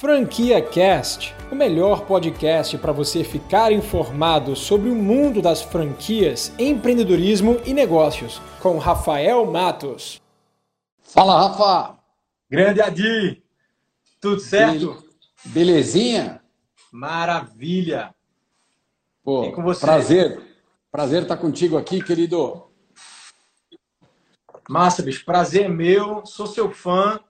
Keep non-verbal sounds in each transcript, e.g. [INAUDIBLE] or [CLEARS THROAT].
Franquia Cast, o melhor podcast para você ficar informado sobre o mundo das franquias, empreendedorismo e negócios, com Rafael Matos. Fala, Rafa! Grande Adi! Tudo certo? Belezinha? Maravilha! Pô, e com você? prazer. Prazer estar contigo aqui, querido. Massa, bicho. Prazer é meu. Sou seu fã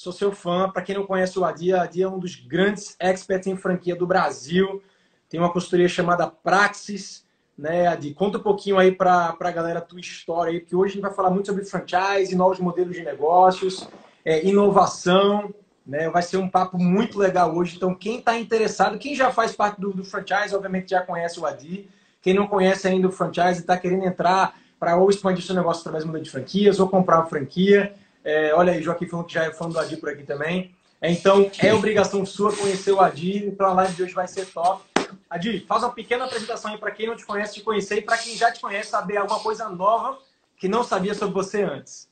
sou seu fã. Para quem não conhece o Adi, o Adi é um dos grandes experts em franquia do Brasil. Tem uma consultoria chamada Praxis. Né, Adi? Conta um pouquinho aí para a galera a tua história aí, porque hoje a gente vai falar muito sobre franchise, novos modelos de negócios, é, inovação. Né? Vai ser um papo muito legal hoje. Então, quem está interessado, quem já faz parte do, do franchise, obviamente já conhece o Adi. Quem não conhece ainda o franchise e está querendo entrar para ou expandir seu negócio através do modelo de franquias ou comprar uma franquia, é, olha aí, Joaquim falando que já é fã do Adi por aqui também. Então, é obrigação sua conhecer o Adi. Então, a live de hoje vai ser top. Adi, faz uma pequena apresentação aí para quem não te conhece, te conhecer. E para quem já te conhece, saber alguma coisa nova que não sabia sobre você antes.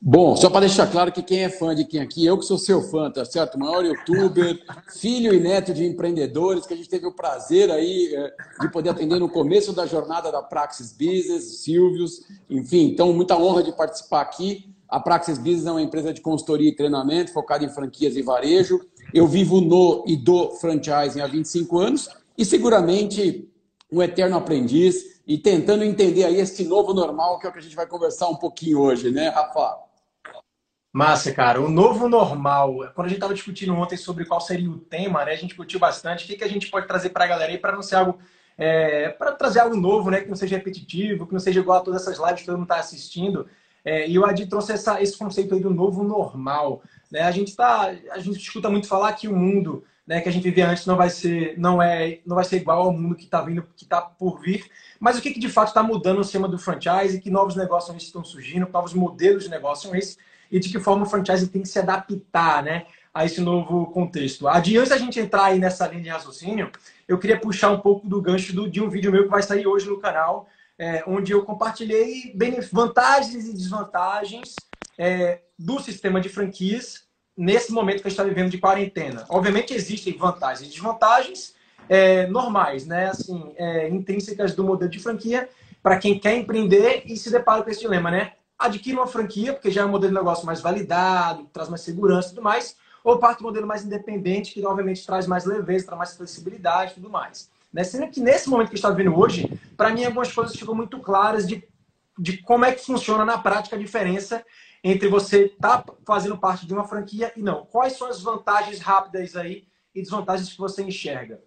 Bom, só para deixar claro que quem é fã de quem aqui, eu que sou seu fã, tá certo? Maior youtuber, [LAUGHS] filho e neto de empreendedores, que a gente teve o prazer aí é, de poder atender no começo da jornada da Praxis Business, Silvios, enfim, então muita honra de participar aqui. A Praxis Business é uma empresa de consultoria e treinamento focada em franquias e varejo. Eu vivo no e do franchising há 25 anos e seguramente um eterno aprendiz e tentando entender aí esse novo normal que é o que a gente vai conversar um pouquinho hoje, né, Rafa? Massa, cara. O novo normal. Quando a gente estava discutindo ontem sobre qual seria o tema, né? A gente discutiu bastante. O que, que a gente pode trazer para a galera aí para não ser algo. É, para trazer algo novo, né? Que não seja repetitivo, que não seja igual a todas essas lives que todo mundo está assistindo. É, e o Adi trouxe essa, esse conceito aí do novo normal. Né? A gente tá, a gente escuta muito falar que o mundo né, que a gente vivia antes não vai ser, não é, não vai ser igual ao mundo que está vindo, que está por vir. Mas o que, que de fato está mudando no sistema do franchise? Que novos negócios estão surgindo? Novos modelos de negócio são esses? E de que forma o franchise tem que se adaptar, né? A esse novo contexto. Adi, antes da gente entrar aí nessa linha de raciocínio, eu queria puxar um pouco do gancho do, de um vídeo meu que vai sair hoje no canal, é, onde eu compartilhei vantagens e desvantagens é, do sistema de franquias nesse momento que a gente está vivendo de quarentena. Obviamente existem vantagens e desvantagens é, normais, né? Assim, é, intrínsecas do modelo de franquia para quem quer empreender e se depara com esse dilema, né? Adquire uma franquia, porque já é um modelo de negócio mais validado, traz mais segurança e tudo mais, ou parte do modelo mais independente, que obviamente traz mais leveza, traz mais flexibilidade e tudo mais. Né? Sendo que nesse momento que está vendo hoje, para mim algumas coisas ficam muito claras de, de como é que funciona na prática a diferença entre você estar tá fazendo parte de uma franquia e não. Quais são as vantagens rápidas aí e desvantagens que você enxerga?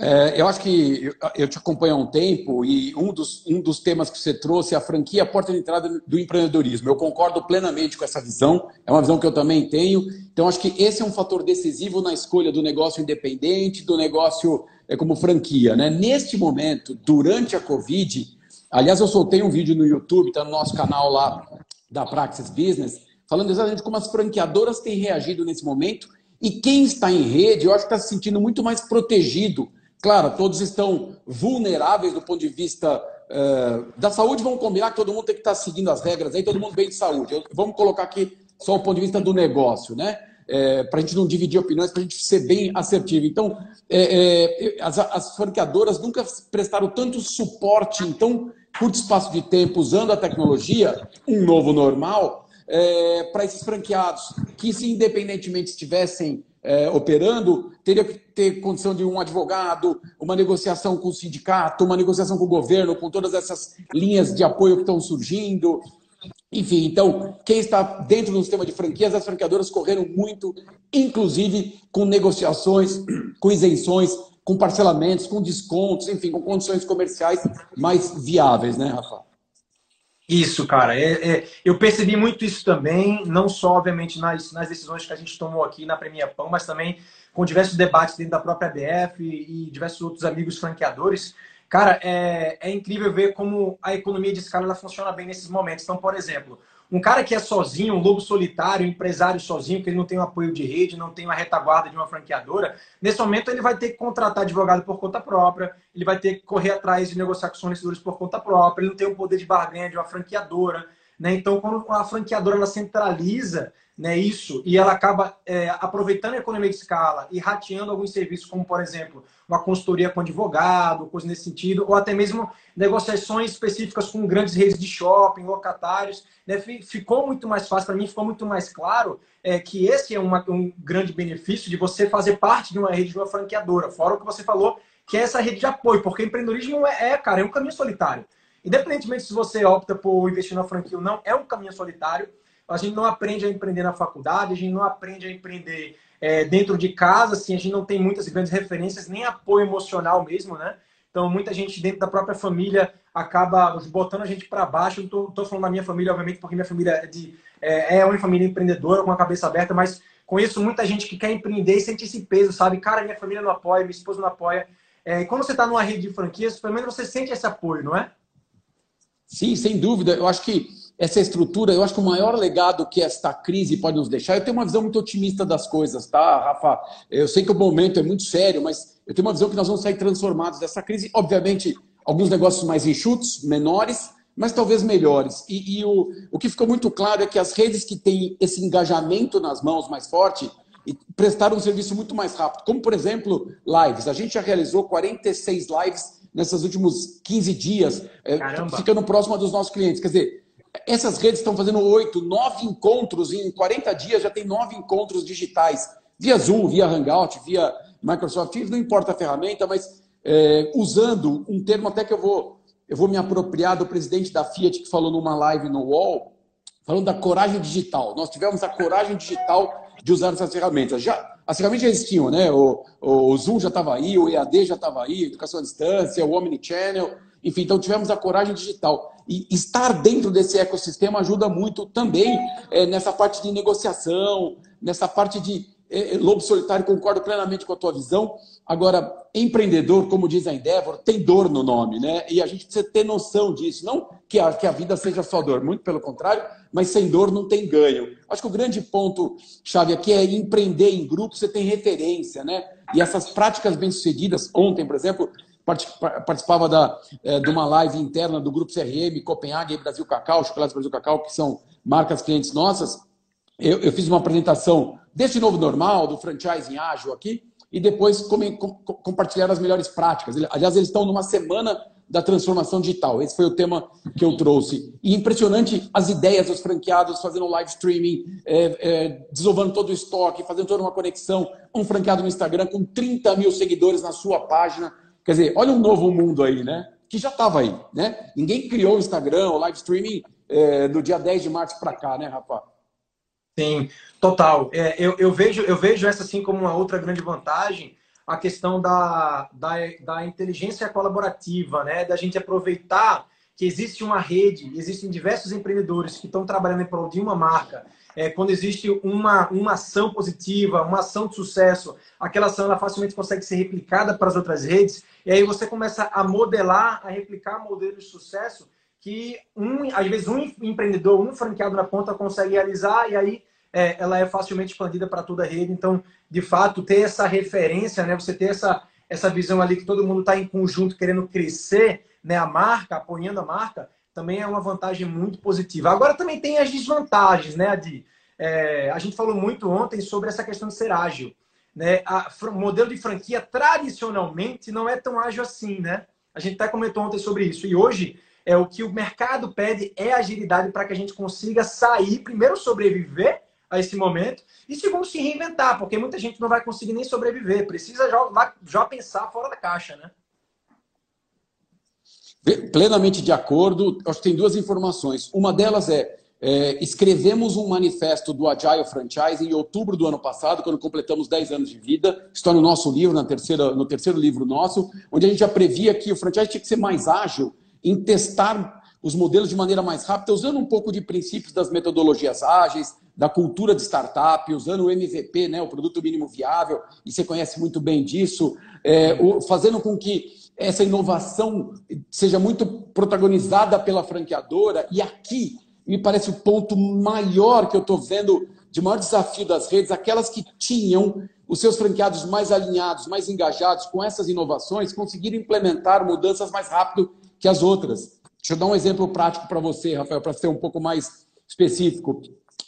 É, eu acho que eu te acompanho há um tempo e um dos, um dos temas que você trouxe é a franquia a porta de entrada do empreendedorismo. Eu concordo plenamente com essa visão, é uma visão que eu também tenho. Então, acho que esse é um fator decisivo na escolha do negócio independente, do negócio é, como franquia. Né? Neste momento, durante a Covid, aliás, eu soltei um vídeo no YouTube, está no nosso canal lá da Praxis Business, falando exatamente como as franqueadoras têm reagido nesse momento e quem está em rede, eu acho que está se sentindo muito mais protegido Claro, todos estão vulneráveis do ponto de vista uh, da saúde. Vamos combinar que todo mundo tem que estar seguindo as regras aí, todo mundo bem de saúde. Eu, vamos colocar aqui só o ponto de vista do negócio, né? É, para a gente não dividir opiniões, para a gente ser bem assertivo. Então, é, é, as, as franqueadoras nunca prestaram tanto suporte em tão curto espaço de tempo, usando a tecnologia, um novo normal, para esses franqueados, que se independentemente estivessem é, operando, teria que ter condição de um advogado, uma negociação com o sindicato, uma negociação com o governo, com todas essas linhas de apoio que estão surgindo. Enfim, então, quem está dentro do sistema de franquias, as franqueadoras correram muito, inclusive com negociações, com isenções, com parcelamentos, com descontos, enfim, com condições comerciais mais viáveis, né, Rafa? Isso, cara. É, é, eu percebi muito isso também, não só, obviamente, nas, nas decisões que a gente tomou aqui na Premia Pão, mas também com diversos debates dentro da própria BF e, e diversos outros amigos franqueadores. Cara, é, é incrível ver como a economia de escala ela funciona bem nesses momentos. Então, por exemplo, um cara que é sozinho, um lobo solitário, um empresário sozinho, que ele não tem o apoio de rede, não tem uma retaguarda de uma franqueadora, nesse momento ele vai ter que contratar advogado por conta própria, ele vai ter que correr atrás de negociar com fornecedores por conta própria, ele não tem o poder de barganha de uma franqueadora. Né? Então, quando a franqueadora ela centraliza né, isso e ela acaba é, aproveitando a economia de escala e rateando alguns serviços, como, por exemplo, uma consultoria com advogado, coisa nesse sentido, ou até mesmo negociações específicas com grandes redes de shopping, locatários, né, ficou muito mais fácil, para mim ficou muito mais claro é, que esse é uma, um grande benefício de você fazer parte de uma rede de uma franqueadora, fora o que você falou, que é essa rede de apoio, porque empreendedorismo é, é cara, é um caminho solitário. Independentemente se você opta por investir na franquia ou não, é um caminho solitário. A gente não aprende a empreender na faculdade, a gente não aprende a empreender é, dentro de casa, assim, a gente não tem muitas grandes referências, nem apoio emocional mesmo, né? Então, muita gente dentro da própria família acaba botando a gente para baixo. Não estou falando da minha família, obviamente, porque minha família é, de, é, é uma família empreendedora, com a cabeça aberta, mas conheço muita gente que quer empreender e sente esse peso, sabe? Cara, minha família não apoia, minha esposa não apoia. É, e quando você está numa rede de franquias, pelo menos você sente esse apoio, não é? Sim, sem dúvida. Eu acho que essa estrutura, eu acho que o maior legado que esta crise pode nos deixar, eu tenho uma visão muito otimista das coisas, tá, Rafa? Eu sei que o momento é muito sério, mas eu tenho uma visão que nós vamos sair transformados dessa crise. Obviamente, alguns negócios mais enxutos, menores, mas talvez melhores. E, e o, o que ficou muito claro é que as redes que têm esse engajamento nas mãos mais forte prestaram um serviço muito mais rápido. Como, por exemplo, lives. A gente já realizou 46 lives nesses últimos 15 dias, é, ficando próximo dos nossos clientes. Quer dizer, essas redes estão fazendo oito, nove encontros em 40 dias, já tem nove encontros digitais, via Zoom, via Hangout, via Microsoft Teams, não importa a ferramenta, mas é, usando um termo até que eu vou, eu vou me apropriar do presidente da Fiat que falou numa live no UOL, falando da coragem digital. Nós tivemos a coragem digital de usar essas ferramentas. Já, as ferramentas já existiam, né? O, o Zoom já estava aí, o EAD já estava aí, educação à distância, o Omnichannel, enfim, então tivemos a coragem digital. E estar dentro desse ecossistema ajuda muito também é, nessa parte de negociação, nessa parte de é, lobo solitário, concordo plenamente com a tua visão. Agora, empreendedor, como diz a Endeavor, tem dor no nome, né? E a gente precisa ter noção disso. Não que a, que a vida seja só dor, muito pelo contrário, mas sem dor não tem ganho. Acho que o grande ponto-chave aqui é empreender em grupo, você tem referência, né? E essas práticas bem-sucedidas, ontem, por exemplo, participava da, é, de uma live interna do Grupo CRM, Copenhague, Brasil Cacau, Chocolate Brasil Cacau, que são marcas clientes nossas. Eu, eu fiz uma apresentação desse novo normal, do franchising ágil aqui, e depois com, com, compartilhar as melhores práticas. Aliás, eles estão numa semana da transformação digital. Esse foi o tema que eu trouxe. E impressionante as ideias dos franqueados fazendo live streaming, é, é, desovando todo o estoque, fazendo toda uma conexão. Um franqueado no Instagram com 30 mil seguidores na sua página. Quer dizer, olha um novo mundo aí, né? Que já estava aí, né? Ninguém criou o Instagram, o live streaming é, do dia 10 de março para cá, né, Rafa? Sim, total. É, eu, eu, vejo, eu vejo essa assim como uma outra grande vantagem, a questão da, da, da inteligência colaborativa, né? Da gente aproveitar que existe uma rede, existem diversos empreendedores que estão trabalhando em prol de uma marca. É, quando existe uma, uma ação positiva, uma ação de sucesso, aquela ação ela facilmente consegue ser replicada para as outras redes, e aí você começa a modelar, a replicar modelos de sucesso que um, às vezes um empreendedor, um franqueado na ponta consegue realizar e aí é, ela é facilmente expandida para toda a rede. Então, de fato, ter essa referência, né? Você ter essa, essa visão ali que todo mundo está em conjunto querendo crescer, né? A marca, apoiando a marca, também é uma vantagem muito positiva. Agora também tem as desvantagens, né, Adi? É, a gente falou muito ontem sobre essa questão de ser ágil. Né? o modelo de franquia tradicionalmente não é tão ágil assim, né? A gente até comentou ontem sobre isso. E hoje é o que o mercado pede é agilidade para que a gente consiga sair, primeiro sobreviver a esse momento e segundo se reinventar, porque muita gente não vai conseguir nem sobreviver, precisa já, já pensar fora da caixa, né? Plenamente de acordo. Acho que tem duas informações. Uma delas é, é, escrevemos um manifesto do Agile Franchise em outubro do ano passado, quando completamos 10 anos de vida. Está no nosso livro, na terceira, no terceiro livro nosso, onde a gente já previa que o franchise tinha que ser mais ágil em testar os modelos de maneira mais rápida, usando um pouco de princípios das metodologias ágeis, da cultura de startup, usando o MVP, né, o produto mínimo viável, e você conhece muito bem disso, é, o, fazendo com que essa inovação seja muito protagonizada pela franqueadora. E aqui me parece o ponto maior que eu estou vendo de maior desafio das redes, aquelas que tinham os seus franqueados mais alinhados, mais engajados com essas inovações, conseguiram implementar mudanças mais rápido que as outras. Deixa eu dar um exemplo prático para você, Rafael, para ser um pouco mais específico.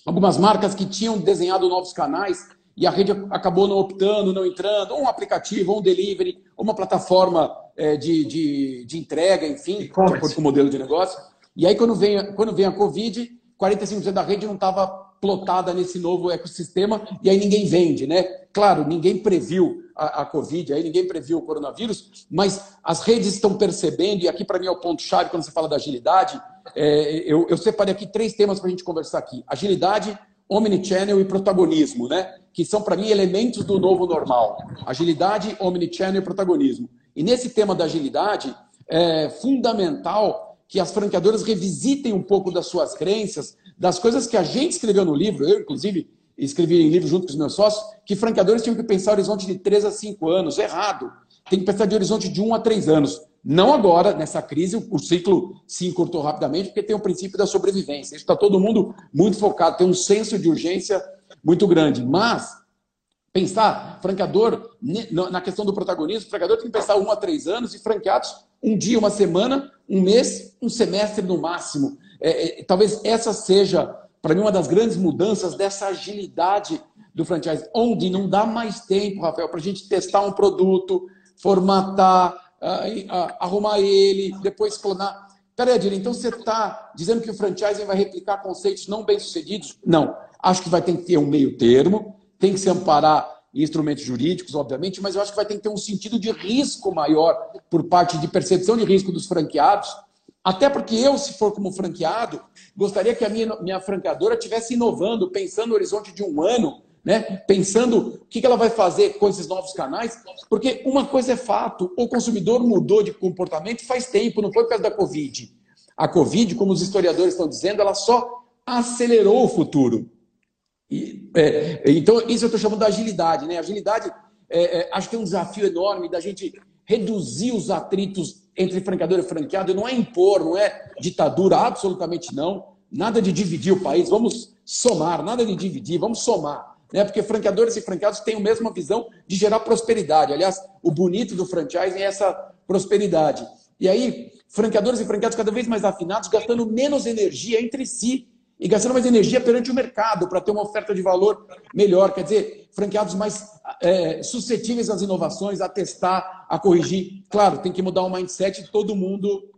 Algumas marcas que tinham desenhado novos canais e a rede acabou não optando, não entrando, ou um aplicativo, ou um delivery, ou uma plataforma é, de, de, de, entrega, enfim, de acordo com o modelo de negócio. E aí, quando vem, quando vem a Covid, 45% da rede não estava plotada nesse novo ecossistema e aí ninguém vende, né? Claro, ninguém previu a, a, Covid, aí ninguém previu o coronavírus, mas as redes estão percebendo, e aqui para mim é o ponto-chave quando você fala da agilidade, é, eu, eu separei aqui três temas para a gente conversar aqui. Agilidade, omnichannel e protagonismo, né? Que são, para mim, elementos do novo normal. Agilidade, omnichannel e protagonismo. E nesse tema da agilidade, é fundamental que as franqueadoras revisitem um pouco das suas crenças, das coisas que a gente escreveu no livro, eu, inclusive, escrevi em livro junto com os meus sócios, que franqueadores tinham que pensar horizonte de 3 a 5 anos. Errado. Tem que pensar de horizonte de 1 a 3 anos. Não agora, nessa crise, o ciclo se encurtou rapidamente, porque tem o princípio da sobrevivência. Está todo mundo muito focado, tem um senso de urgência muito grande. Mas, pensar, franqueador, na questão do protagonismo, o franqueador tem que pensar 1 a 3 anos e franqueados um dia, uma semana, um mês, um semestre no máximo. É, é, talvez essa seja, para mim, uma das grandes mudanças dessa agilidade do franchise, onde não dá mais tempo, Rafael, para a gente testar um produto, formatar, arrumar ele, depois clonar. Peraí, Adir, então você está dizendo que o franchising vai replicar conceitos não bem-sucedidos? Não. Acho que vai ter que ter um meio termo, tem que se amparar instrumentos jurídicos, obviamente, mas eu acho que vai ter que ter um sentido de risco maior por parte de percepção de risco dos franqueados. Até porque eu, se for como franqueado, gostaria que a minha, minha franqueadora estivesse inovando, pensando no horizonte de um ano, né? pensando o que ela vai fazer com esses novos canais, porque uma coisa é fato, o consumidor mudou de comportamento faz tempo, não foi por causa da Covid. A Covid, como os historiadores estão dizendo, ela só acelerou o futuro. E, é, então, isso eu estou chamando de agilidade. Né? Agilidade, é, é, acho que é um desafio enorme da gente reduzir os atritos entre franqueador e franqueado. Não é impor, não é ditadura, absolutamente não. Nada de dividir o país, vamos somar, nada de dividir, vamos somar. Né? Porque franqueadores e franqueados têm a mesma visão de gerar prosperidade. Aliás, o bonito do franchising é essa prosperidade. E aí, franqueadores e franqueados cada vez mais afinados, gastando menos energia entre si e gastando mais energia perante o mercado para ter uma oferta de valor melhor. Quer dizer, franqueados mais é, suscetíveis às inovações, a testar, a corrigir. Claro, tem que mudar o mindset de todo mundo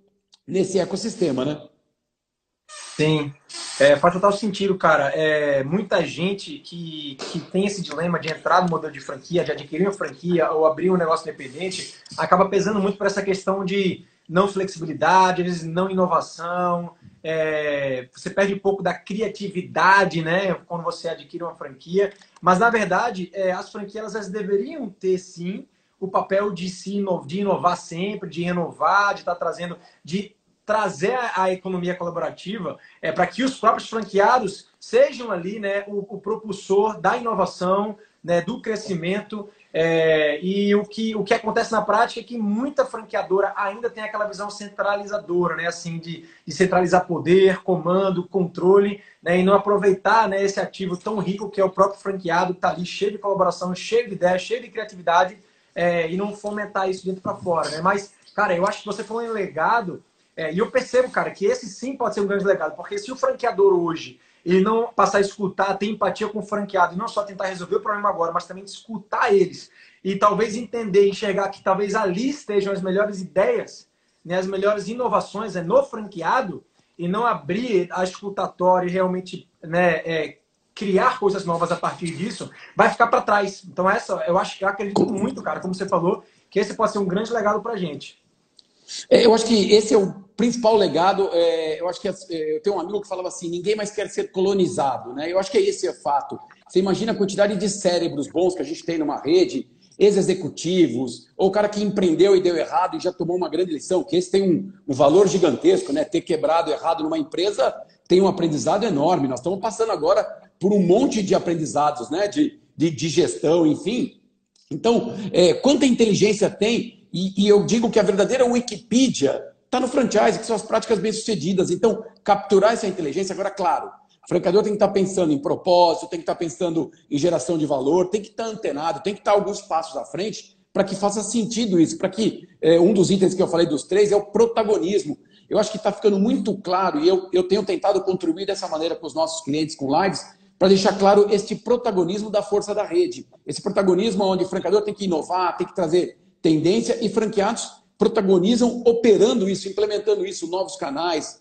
nesse ecossistema, né? Sim, é, faz total sentido, cara. É, muita gente que, que tem esse dilema de entrar no modelo de franquia, de adquirir uma franquia ou abrir um negócio independente, acaba pesando muito por essa questão de não flexibilidade, às vezes não inovação, é, você perde um pouco da criatividade, né? Quando você adquire uma franquia. Mas, na verdade, é, as franquias elas deveriam ter, sim, o papel de, se inovar, de inovar sempre, de renovar, de estar tá trazendo, de trazer a economia colaborativa é, para que os próprios franqueados sejam ali né, o, o propulsor da inovação, né, do crescimento é, e o que, o que acontece na prática é que muita franqueadora ainda tem aquela visão centralizadora, né? Assim, de, de centralizar poder, comando, controle, né? E não aproveitar né, esse ativo tão rico que é o próprio franqueado, que está ali cheio de colaboração, cheio de ideia, cheio de criatividade, é, e não fomentar isso dentro para fora, né? Mas, cara, eu acho que você falou em legado, é, e eu percebo, cara, que esse sim pode ser um grande legado, porque se o franqueador hoje ele não passar a escutar, ter empatia com o franqueado, e não só tentar resolver o problema agora, mas também escutar eles e talvez entender, enxergar que talvez ali estejam as melhores ideias, né, as melhores inovações é, no franqueado e não abrir a escutatória e realmente né, é, criar coisas novas a partir disso, vai ficar para trás. Então essa, eu acho que eu acredito muito, cara, como você falou, que esse pode ser um grande legado para gente. É, eu acho que esse é o principal legado. É, eu acho que é, eu tenho um amigo que falava assim: ninguém mais quer ser colonizado, né? Eu acho que esse é fato. Você imagina a quantidade de cérebros bons que a gente tem numa rede, ex-executivos, ou o cara que empreendeu e deu errado e já tomou uma grande lição, que esse tem um, um valor gigantesco, né? Ter quebrado errado numa empresa tem um aprendizado enorme. Nós estamos passando agora por um monte de aprendizados, né? De, de, de gestão, enfim. Então, é, quanta inteligência tem e, e eu digo que a verdadeira Wikipedia está no franchise, que são as práticas bem-sucedidas. Então, capturar essa inteligência, agora, claro, o franqueador tem que estar tá pensando em propósito, tem que estar tá pensando em geração de valor, tem que estar tá antenado, tem que estar alguns passos à frente para que faça sentido isso, para que é, um dos itens que eu falei dos três é o protagonismo. eu acho que está ficando muito claro, e eu, eu tenho tentado contribuir dessa maneira com os nossos clientes com lives, para deixar claro este protagonismo da força da rede. Esse protagonismo onde o franqueador tem que inovar, tem que trazer tendência e franqueados protagonizam operando isso, implementando isso, novos canais,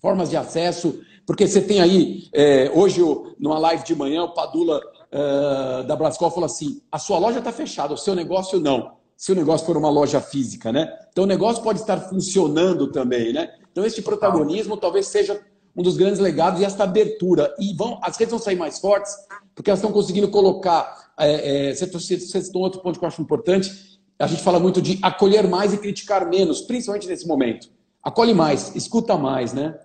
formas de acesso, porque você tem aí, é, hoje, numa live de manhã, o Padula uh, da Brascol falou assim: a sua loja está fechada, o seu negócio não. Se o negócio for uma loja física, né? Então o negócio pode estar funcionando também, né? Então esse protagonismo talvez seja um dos grandes legados e esta abertura. E vão, as redes vão sair mais fortes, porque elas estão conseguindo colocar. É, é, outro ponto que eu acho importante. A gente fala muito de acolher mais e criticar menos, principalmente nesse momento. Acolhe mais, escuta mais, né?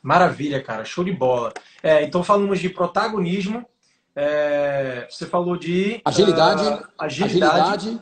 Maravilha, cara, show de bola. É, então falamos de protagonismo, é, você falou de agilidade, uh, agilidade, agilidade.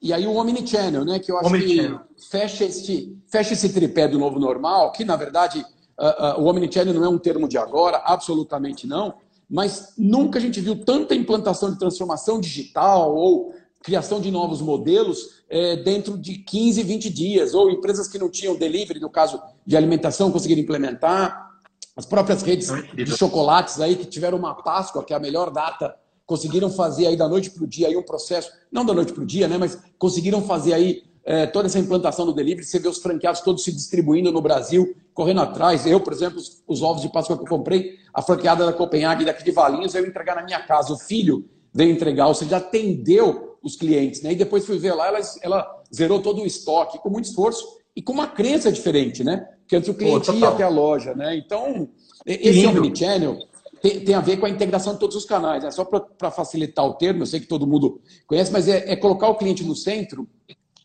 E aí o Omnichannel, né? Que eu acho que fecha esse, fecha esse tripé do novo normal, que na verdade uh, uh, o Omnichannel não é um termo de agora, absolutamente não, mas nunca a gente viu tanta implantação de transformação digital ou criação de novos modelos é, dentro de 15, 20 dias, ou empresas que não tinham delivery, no caso de alimentação, conseguiram implementar. As próprias redes de chocolates aí que tiveram uma Páscoa, que é a melhor data, conseguiram fazer aí da noite para o dia aí um processo, não da noite para o dia, né? Mas conseguiram fazer aí é, toda essa implantação do delivery. Você vê os franqueados todos se distribuindo no Brasil, correndo atrás. Eu, por exemplo, os, os ovos de Páscoa que eu comprei, a franqueada da Copenhague daqui de Valinhos, eu entregar na minha casa. O filho veio entregar, ou seja, atendeu os clientes, né? E depois fui ver lá, ela, ela zerou todo o estoque com muito esforço e com uma crença diferente, né? que antes o cliente Pô, ia até a loja, né? Então, esse Omnichannel tem, tem a ver com a integração de todos os canais. Né? Só para facilitar o termo, eu sei que todo mundo conhece, mas é, é colocar o cliente no centro.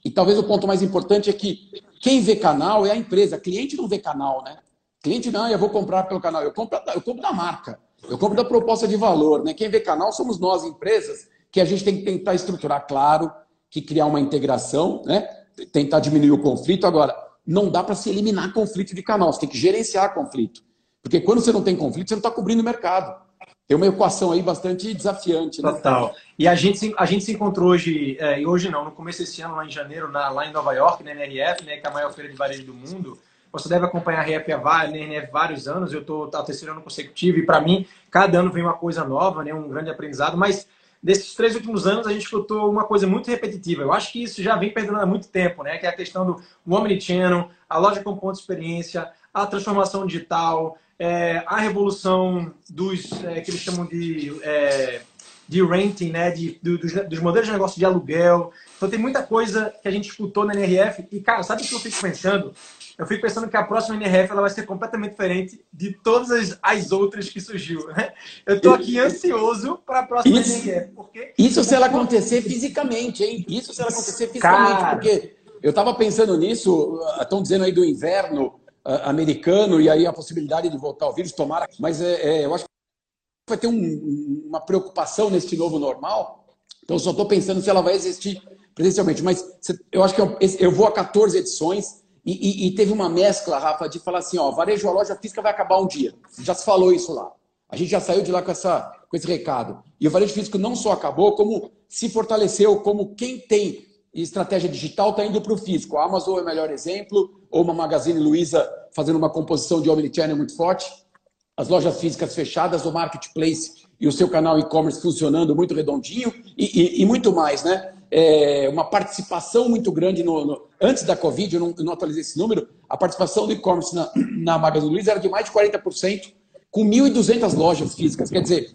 E talvez o ponto mais importante é que quem vê canal é a empresa. Cliente não vê canal, né? Cliente não, eu vou comprar pelo canal. Eu compro, eu compro da marca. Eu compro da proposta de valor, né? Quem vê canal somos nós, empresas, que a gente tem que tentar estruturar, claro, que criar uma integração, né? Tentar diminuir o conflito. Agora, não dá para se eliminar conflito de canal, você tem que gerenciar conflito. Porque quando você não tem conflito, você não está cobrindo o mercado. Tem uma equação aí bastante desafiante. Né? Total. E a gente, a gente se encontrou hoje, é, hoje não, no começo desse ano, lá em janeiro, na, lá em Nova York, na NRF, né, que é a maior feira de varejo do mundo. Você deve acompanhar a RF há vários anos, eu estou tá, terceiro ano consecutivo, e para mim, cada ano vem uma coisa nova, né, um grande aprendizado, mas desses três últimos anos a gente escutou uma coisa muito repetitiva. Eu acho que isso já vem perdendo há muito tempo, né? Que é a questão do Omnichannel, a loja com ponto de experiência, a transformação digital, é, a revolução dos é, que eles chamam de, é, de renting, né? De, do, dos, dos, modelos de negócio de aluguel. Então tem muita coisa que a gente escutou na NRF. E, cara, sabe o que eu fico pensando? Eu fico pensando que a próxima NRF ela vai ser completamente diferente de todas as, as outras que surgiu. Né? Eu estou aqui ansioso para a próxima isso, NRF. Porque... Isso se ela acontecer fisicamente, hein? Isso se ela acontecer fisicamente, Cara... porque eu estava pensando nisso, estão dizendo aí do inverno uh, americano e aí a possibilidade de voltar ao vírus, tomara, mas é, é, eu acho que vai ter um, uma preocupação neste novo normal, então só estou pensando se ela vai existir presencialmente, mas eu acho que eu, eu vou a 14 edições, e, e, e, teve uma mescla, Rafa, de falar assim, ó, varejo a loja física vai acabar um dia. Já se falou isso lá. A gente já saiu de lá com, essa, com esse recado. E o varejo físico não só acabou, como se fortaleceu, como quem tem estratégia digital está indo para o físico. A Amazon é o melhor exemplo, ou uma Magazine Luiza fazendo uma composição de omnichannel muito forte. As lojas físicas fechadas, o marketplace e o seu canal e-commerce funcionando muito redondinho e, e, e muito mais, né? É, uma participação muito grande no, no, antes da Covid, eu não, eu não, atualizei esse número, a participação do e-commerce na, [CLEARS THROAT] na Magazine Luiza era de mais de 40%, com 1.200 lojas físicas. Quer dizer,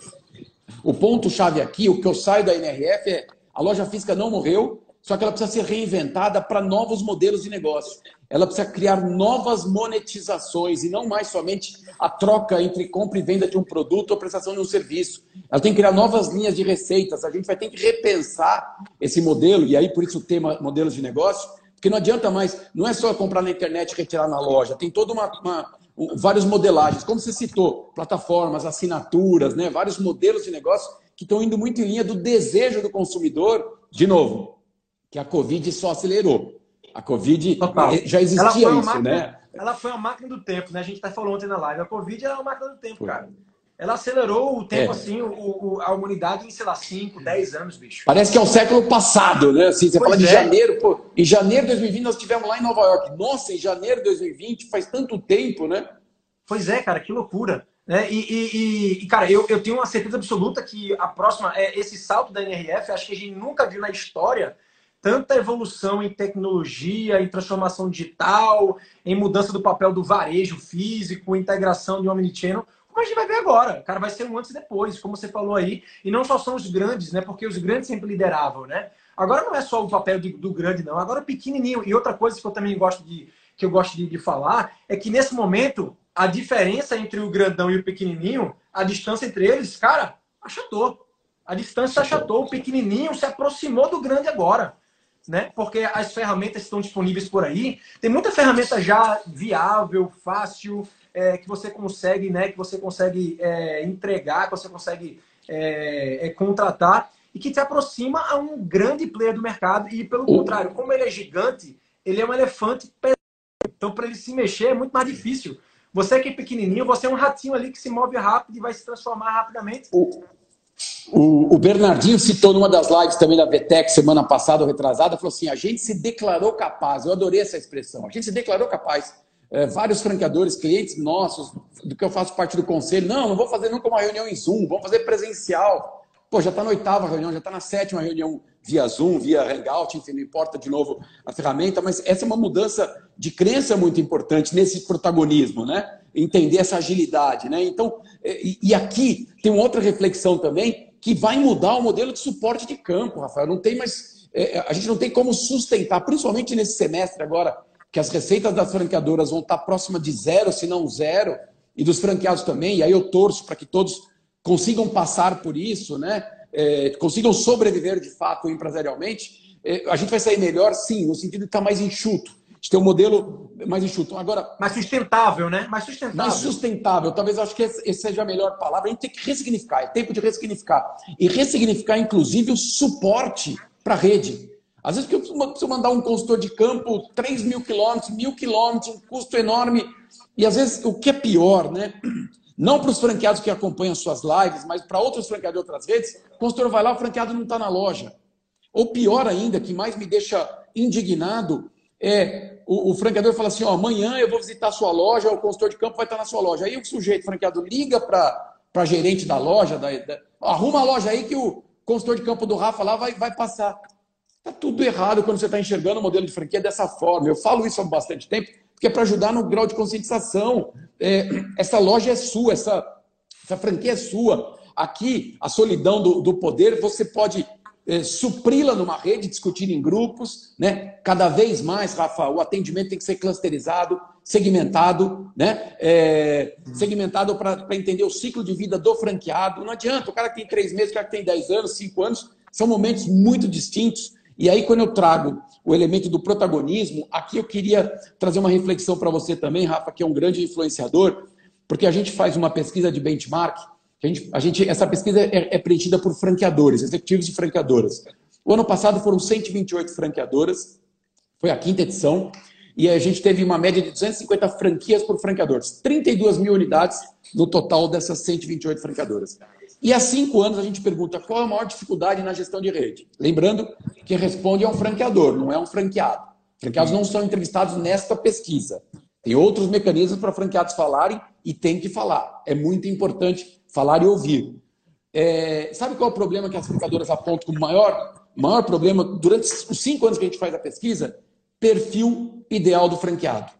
o ponto-chave aqui, o que eu saio da NRF é a loja física não morreu, só que ela precisa ser reinventada para novos modelos de negócio. Ela precisa criar novas monetizações e não mais somente a troca entre compra e venda de um produto ou prestação de um serviço. Ela tem que criar novas linhas de receitas. A gente vai ter que repensar esse modelo, e aí por isso o tema modelos de negócio, porque não adianta mais, não é só comprar na internet e retirar na loja, tem toda uma, uma um, várias modelagens, como você citou, plataformas, assinaturas, né, vários modelos de negócio que estão indo muito em linha do desejo do consumidor, de novo, que a Covid só acelerou. A Covid Total. já existia isso, máquina, né? Ela foi uma máquina do tempo, né? A gente até falou ontem na live. A Covid é uma máquina do tempo, foi. cara. ela acelerou o tempo, é. assim, o, o, a humanidade em, sei lá, 5, 10 anos, bicho. Parece que é o século passado, né? Assim, você pois fala de é. janeiro, pô, em janeiro de 2020 nós estivemos lá em Nova York. Nossa, em janeiro de 2020 faz tanto tempo, né? Pois é, cara, que loucura. Né? E, e, e, cara, eu, eu tenho uma certeza absoluta que a próxima, é esse salto da NRF, acho que a gente nunca viu na história tanta evolução em tecnologia, em transformação digital, em mudança do papel do varejo físico, integração de omnichannel, como a gente vai ver agora. O cara vai ser um antes e depois, como você falou aí. E não só são os grandes, né? Porque os grandes sempre lideravam, né? Agora não é só o papel de, do grande, não. Agora o pequenininho. E outra coisa que eu também gosto de, que eu gosto de, de falar é que nesse momento a diferença entre o grandão e o pequenininho, a distância entre eles, cara, achatou. A distância achatou. O pequenininho se aproximou do grande agora né? Porque as ferramentas estão disponíveis por aí. Tem muita ferramenta já viável, fácil, é, que você consegue, né? Que você consegue é, entregar, que você consegue é, é contratar e que te aproxima a um grande player do mercado. E pelo contrário, como ele é gigante, ele é um elefante pesado. Então, para ele se mexer é muito mais difícil. Você que é pequenininho, você é um ratinho ali que se move rápido e vai se transformar rapidamente. O, o, Bernardinho citou numa das lives também da VTEC semana passada ou retrasada, falou assim: a gente se declarou capaz. Eu adorei essa expressão. A gente se declarou capaz. É, vários franqueadores, clientes nossos, do que eu faço parte do conselho, não, não vou fazer nunca uma reunião em Zoom, vamos fazer presencial. Pô, já está na oitava reunião, já está na sétima reunião via Zoom, via Hangout, enfim, não importa de novo a ferramenta, mas essa é uma mudança de crença muito importante nesse protagonismo, né? Entender essa agilidade, né? Então, e, e aqui tem outra reflexão também, que vai mudar o modelo de suporte de campo, Rafael. Não tem mais. É, é, a gente não tem como sustentar, principalmente nesse semestre agora, que as receitas das franqueadoras vão estar próximas de zero, se não zero, e dos franqueados também. E aí eu torço para que todos consigam passar por isso, né? É, consigam sobreviver de fato empresarialmente. É, a gente vai sair melhor, sim, no sentido de estar mais enxuto de ter um modelo mais enxuto. Agora, mais sustentável, né? Mais sustentável. Mais sustentável. Talvez acho que essa seja a melhor palavra. A gente tem que ressignificar. É tempo de ressignificar. E ressignificar, inclusive, o suporte para a rede. Às vezes, porque eu preciso mandar um consultor de campo 3 mil quilômetros, mil quilômetros, um custo enorme. E às vezes, o que é pior, né? Não para os franqueados que acompanham suas lives, mas para outros franqueados de outras redes, o consultor vai lá, o franqueado não está na loja. Ou pior ainda, que mais me deixa indignado, é o, o franqueador fala assim: ó, amanhã eu vou visitar a sua loja, o consultor de campo vai estar na sua loja. Aí o sujeito, o franqueador, liga para a gerente da loja, da, da, arruma a loja aí que o consultor de campo do Rafa lá vai, vai passar. Está tudo errado quando você está enxergando o modelo de franquia dessa forma. Eu falo isso há bastante tempo, porque é para ajudar no grau de conscientização. É, essa loja é sua, essa, essa franquia é sua. Aqui, a solidão do, do poder, você pode é, supri-la numa rede, discutir em grupos, né? Cada vez mais, Rafa, o atendimento tem que ser clusterizado, segmentado, né? É, segmentado para entender o ciclo de vida do franqueado. Não adianta, o cara que tem três meses, o cara que tem dez anos, cinco anos, são momentos muito distintos. E aí, quando eu trago o elemento do protagonismo, aqui eu queria trazer uma reflexão para você também, Rafa, que é um grande influenciador, porque a gente faz uma pesquisa de benchmark a gente, a gente, essa pesquisa é, é preenchida por franqueadores, executivos de franqueadoras. O ano passado foram 128 franqueadoras, foi a quinta edição, e a gente teve uma média de 250 franquias por franqueadores, 32 mil unidades no total dessas 128 franqueadoras. E há cinco anos a gente pergunta qual é a maior dificuldade na gestão de rede. Lembrando que responde é um franqueador, não é um franqueado. Franqueados não são entrevistados nesta pesquisa. Tem outros mecanismos para franqueados falarem e tem que falar. É muito importante falar e ouvir. É, sabe qual é o problema que as franqueadoras apontam como maior, maior problema durante os cinco anos que a gente faz a pesquisa? Perfil ideal do franqueado.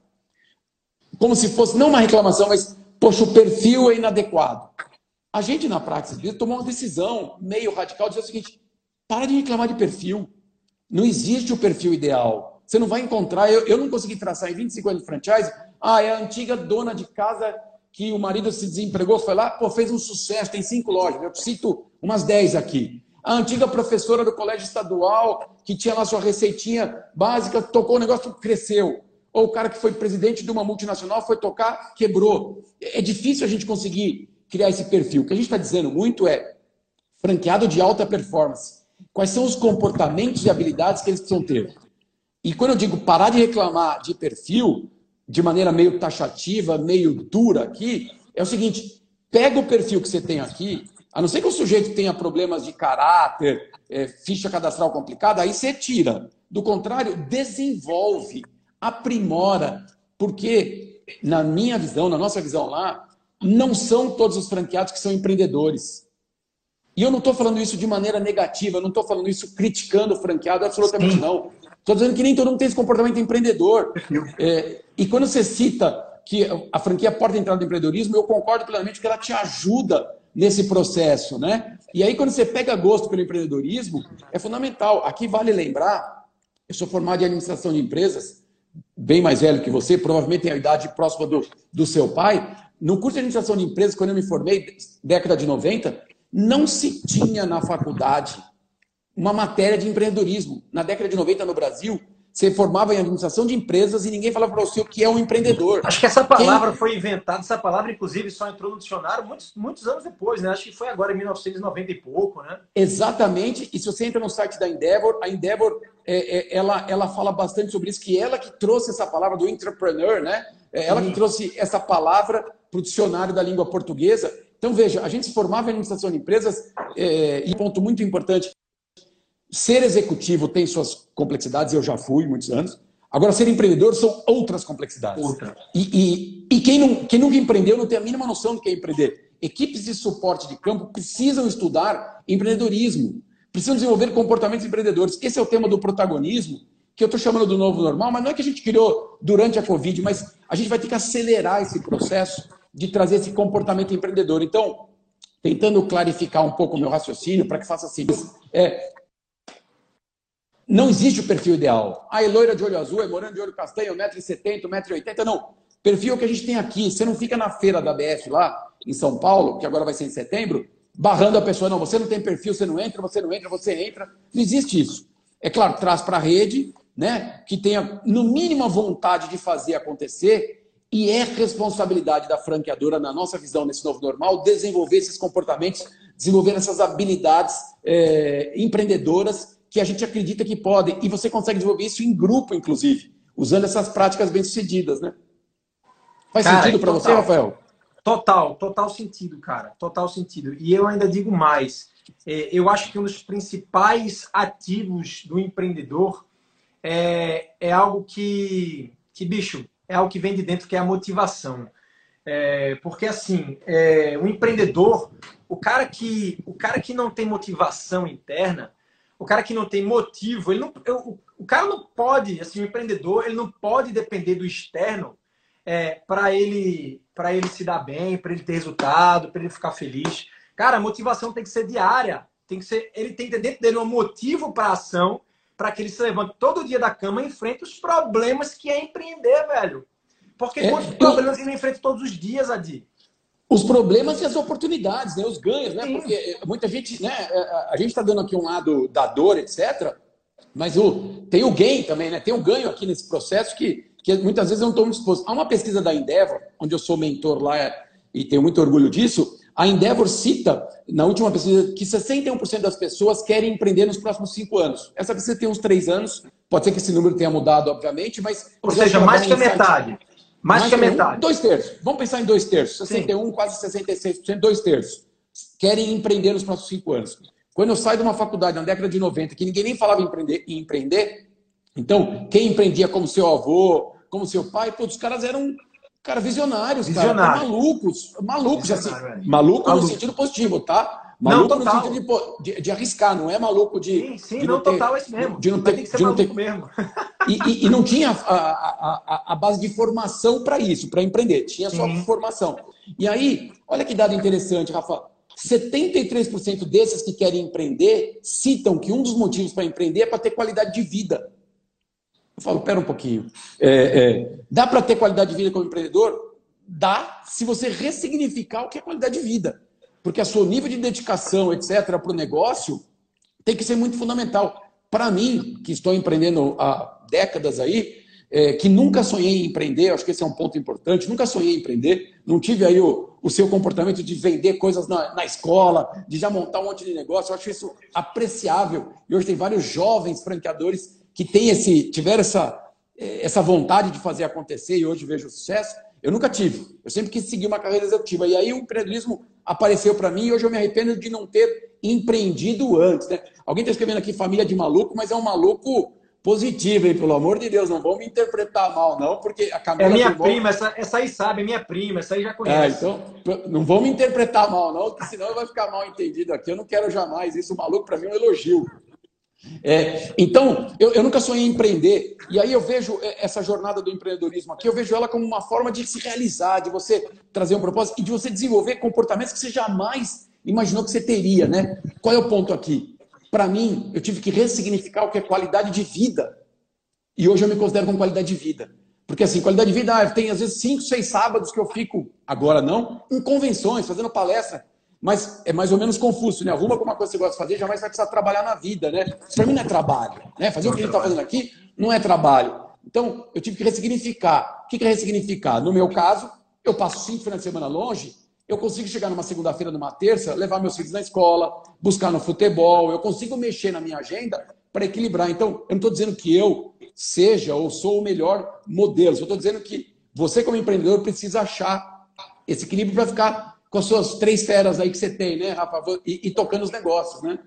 Como se fosse não uma reclamação, mas, poxa, o perfil é inadequado. A gente, na prática, tomou uma decisão meio radical de dizer o seguinte: para de reclamar de perfil. Não existe o perfil ideal. Você não vai encontrar. Eu, eu não consegui traçar em 25 anos de franchise. Ah, é a antiga dona de casa que o marido se desempregou, foi lá, pô, fez um sucesso, tem cinco lojas. Eu cito umas dez aqui. A antiga professora do colégio estadual, que tinha lá sua receitinha básica, tocou o negócio, cresceu. Ou o cara que foi presidente de uma multinacional, foi tocar, quebrou. É difícil a gente conseguir criar esse perfil. O que a gente está dizendo muito é franqueado de alta performance. Quais são os comportamentos e habilidades que eles precisam ter? E quando eu digo parar de reclamar de perfil, de maneira meio taxativa, meio dura aqui, é o seguinte: pega o perfil que você tem aqui, a não ser que o sujeito tenha problemas de caráter, é, ficha cadastral complicada, aí você tira. Do contrário, desenvolve, aprimora, porque, na minha visão, na nossa visão lá, não são todos os franqueados que são empreendedores. E eu não estou falando isso de maneira negativa, eu não estou falando isso criticando o franqueado, absolutamente Sim. não. Estou dizendo que nem todo mundo tem esse comportamento empreendedor. É, e quando você cita que a franquia porta entrada do empreendedorismo, eu concordo plenamente que ela te ajuda nesse processo, né? E aí, quando você pega gosto pelo empreendedorismo, é fundamental. Aqui vale lembrar, eu sou formado em administração de empresas, bem mais velho que você, provavelmente tem a idade próxima do, do seu pai. No curso de administração de empresas, quando eu me formei, década de 90, não se tinha na faculdade uma matéria de empreendedorismo. Na década de 90 no Brasil, você formava em administração de empresas e ninguém falava para você o que é um empreendedor. Acho que essa palavra Quem... foi inventada, essa palavra, inclusive, só entrou no dicionário muitos, muitos anos depois, né? Acho que foi agora em 1990 e pouco, né? Exatamente. E se você entra no site da Endeavor, a Endeavor é, é, ela, ela fala bastante sobre isso, que ela que trouxe essa palavra do entrepreneur, né? É ela que trouxe essa palavra para o dicionário da língua portuguesa. Então, veja, a gente se formava em administração de empresas, é, e um ponto muito importante, Ser executivo tem suas complexidades, eu já fui muitos anos. Agora, ser empreendedor são outras complexidades. Outra. E, e, e quem, não, quem nunca empreendeu não tem a mínima noção do que é empreender. Equipes de suporte de campo precisam estudar empreendedorismo, precisam desenvolver comportamentos empreendedores. Esse é o tema do protagonismo, que eu estou chamando do novo normal, mas não é que a gente criou durante a Covid, mas a gente vai ter que acelerar esse processo de trazer esse comportamento empreendedor. Então, tentando clarificar um pouco o meu raciocínio para que faça sentido, é, não existe o perfil ideal. Ah, é loira de olho azul, é morando de olho castanho, 1,70m, 1,80m. Não. Perfil que a gente tem aqui. Você não fica na feira da BF lá, em São Paulo, que agora vai ser em setembro, barrando a pessoa. Não, você não tem perfil, você não entra, você não entra, você entra. Não existe isso. É claro, traz para a rede, né, que tenha, no mínimo, a vontade de fazer acontecer. E é responsabilidade da franqueadora, na nossa visão, nesse novo normal, desenvolver esses comportamentos, desenvolver essas habilidades é, empreendedoras que a gente acredita que podem. E você consegue desenvolver isso em grupo, inclusive, usando essas práticas bem-sucedidas, né? Faz cara, sentido para você, Rafael? Total, total sentido, cara. Total sentido. E eu ainda digo mais. É, eu acho que um dos principais ativos do empreendedor é, é algo que, que, bicho, é algo que vem de dentro, que é a motivação. É, porque assim, é, o empreendedor, o cara que o cara que não tem motivação interna, o cara que não tem motivo, ele não, eu, o cara não pode, assim, o empreendedor, ele não pode depender do externo é, para ele para ele se dar bem, para ele ter resultado, para ele ficar feliz. Cara, a motivação tem que ser diária, tem que ser, ele tem que ter dentro dele um motivo para ação, para que ele se levante todo dia da cama e enfrente os problemas que é empreender, velho. Porque é, quantos problemas ele enfrenta todos os dias, Adi? os problemas e as oportunidades, né? os ganhos, né? Porque eh, muita gente, né? Eh, a gente está dando aqui um lado da dor, etc. Mas o, tem o gain também, né? Tem o ganho aqui nesse processo que, que muitas vezes eu não estou disposto. Há uma pesquisa da Endeavor, onde eu sou mentor lá e tenho muito orgulho disso. A Endeavor cita, na última pesquisa, que 61% das pessoas querem empreender nos próximos cinco anos. Essa pesquisa tem uns três anos. Pode ser que esse número tenha mudado, obviamente, mas. Ou seja, mais que a metade. Mais, que a metade. Um, dois terços. Vamos pensar em dois terços. 61, Sim. quase 66%, dois terços. Querem empreender nos próximos cinco anos. Quando eu saio de uma faculdade na década de 90, que ninguém nem falava em empreender, em empreender então, quem empreendia como seu avô, como seu pai, pô, os caras eram cara, visionários, Visionário. cara, malucos. Malucos, assim. Maluco no sentido positivo, tá? Maluco não, no sentido de, de, de, arriscar, não é maluco de. Sim, sim, de não, não ter, total, é esse mesmo. De não ter, tem que ser de não ter, mesmo. [LAUGHS] E, e, e, não tinha a, a, a, a base de formação para isso, para empreender. Tinha só sim. formação. E aí, olha que dado interessante, Rafa. 73% desses que querem empreender citam que um dos motivos para empreender é para ter qualidade de vida. Eu falo, pera um pouquinho. É, é, dá para ter qualidade de vida como empreendedor? Dá, se você ressignificar o que é qualidade de vida porque o seu nível de dedicação, etc., para o negócio tem que ser muito fundamental. Para mim, que estou empreendendo há décadas aí, é, que nunca sonhei em empreender, acho que esse é um ponto importante, nunca sonhei em empreender, não tive aí o, o seu comportamento de vender coisas na, na escola, de já montar um monte de negócio, eu acho isso apreciável. E hoje tem vários jovens franqueadores que têm esse, tiveram essa, é, essa vontade de fazer acontecer e hoje vejo sucesso. Eu nunca tive. Eu sempre quis seguir uma carreira executiva. E aí o empreendedorismo apareceu para mim e hoje eu me arrependo de não ter empreendido antes. Né? Alguém está escrevendo aqui família de maluco, mas é um maluco positivo, hein? Pelo amor de Deus, não vão me interpretar mal, não, porque a Camila. É minha prima, essa, essa aí sabe, é minha prima, essa aí já conhece. É, então, não vão me interpretar mal, não, porque senão vai ficar mal entendido aqui. Eu não quero jamais isso. O maluco, para mim, é um elogio. É, então, eu, eu, nunca sonhei em empreender. E aí eu vejo essa jornada do empreendedorismo aqui, eu vejo ela como uma forma de se realizar, de você trazer um propósito e de você desenvolver comportamentos que você jamais imaginou que você teria, né? Qual é o ponto aqui? Para mim, eu tive que ressignificar o que é qualidade de vida. E hoje eu me considero com qualidade de vida. Porque assim, qualidade de vida, ah, tem às vezes cinco, seis sábados que eu fico, agora não, em convenções, fazendo palestra. Mas é mais ou menos confuso, né? Arruma com uma coisa que você gosta de fazer, jamais vai precisar trabalhar na vida, né? Isso para mim não é trabalho. Né? Fazer o que a gente está fazendo aqui não é trabalho. Então, eu tive que ressignificar. O que é ressignificar? No meu caso, eu passo cinco finais de semana longe, eu consigo chegar numa segunda-feira, numa terça, levar meus filhos na escola, buscar no futebol, eu consigo mexer na minha agenda para equilibrar. Então, eu não estou dizendo que eu seja ou sou o melhor modelo, só estou dizendo que você, como empreendedor, precisa achar esse equilíbrio para ficar com as suas três feras aí que você tem, né, Rafa? E, e tocando os negócios, né?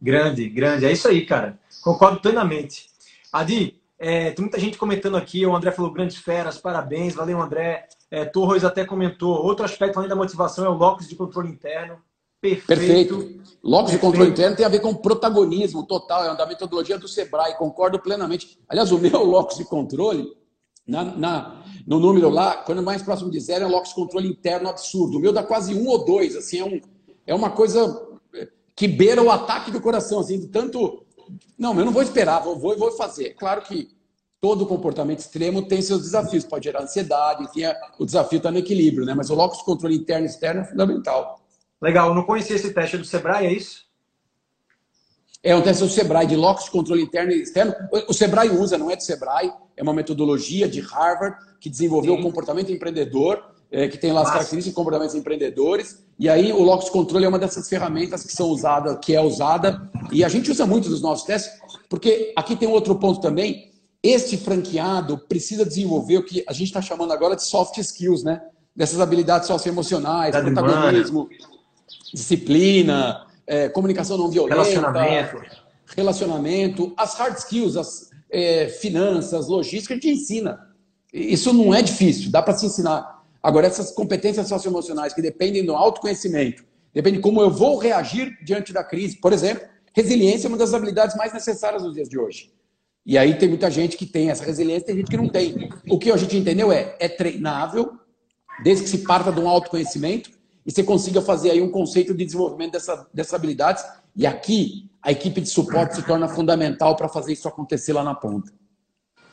Grande, grande. É isso aí, cara. Concordo plenamente. Adi, é, tem muita gente comentando aqui. O André falou grandes feras, parabéns. Valeu, André. É, Torres até comentou. Outro aspecto além da motivação é o locus de controle interno. Perfeito. Perfeito. Locus de controle interno tem a ver com protagonismo total, é uma da metodologia do Sebrae, concordo plenamente. Aliás, o meu [LAUGHS] locus de controle na, na, no número lá, quando é mais próximo de zero, é um locus controle interno absurdo. O meu dá quase um ou dois, assim, é, um, é uma coisa que beira o ataque do coração, assim, de tanto. Não, eu não vou esperar, vou, vou, vou fazer. Claro que todo comportamento extremo tem seus desafios, pode gerar ansiedade, enfim, é, o desafio está no equilíbrio, né? Mas o locus controle interno e externo é fundamental. Legal, eu não conhecia esse teste do Sebrae, é isso? É um teste do Sebrae de locus de controle interno e externo. O Sebrae usa, não é do Sebrae, é uma metodologia de Harvard que desenvolveu Sim. o comportamento empreendedor, é, que tem lá as características de comportamentos empreendedores. E aí o locus controle é uma dessas ferramentas que são usadas, que é usada, e a gente usa muito nos nossos testes, porque aqui tem outro ponto também. Este franqueado precisa desenvolver o que a gente está chamando agora de soft skills, né? Dessas habilidades socioemocionais, protagonismo, disciplina, é, comunicação não violenta, relacionamento. relacionamento, as hard skills, as é, finanças, logística, a gente ensina. Isso não é difícil, dá para se ensinar. Agora, essas competências socioemocionais que dependem do autoconhecimento, dependem de como eu vou reagir diante da crise. Por exemplo, resiliência é uma das habilidades mais necessárias nos dias de hoje. E aí tem muita gente que tem essa resiliência, tem gente que não tem. O que a gente entendeu é, é treinável, desde que se parta de um autoconhecimento, e você consiga fazer aí um conceito de desenvolvimento dessa, dessas habilidades. E aqui, a equipe de suporte se torna fundamental para fazer isso acontecer lá na ponta.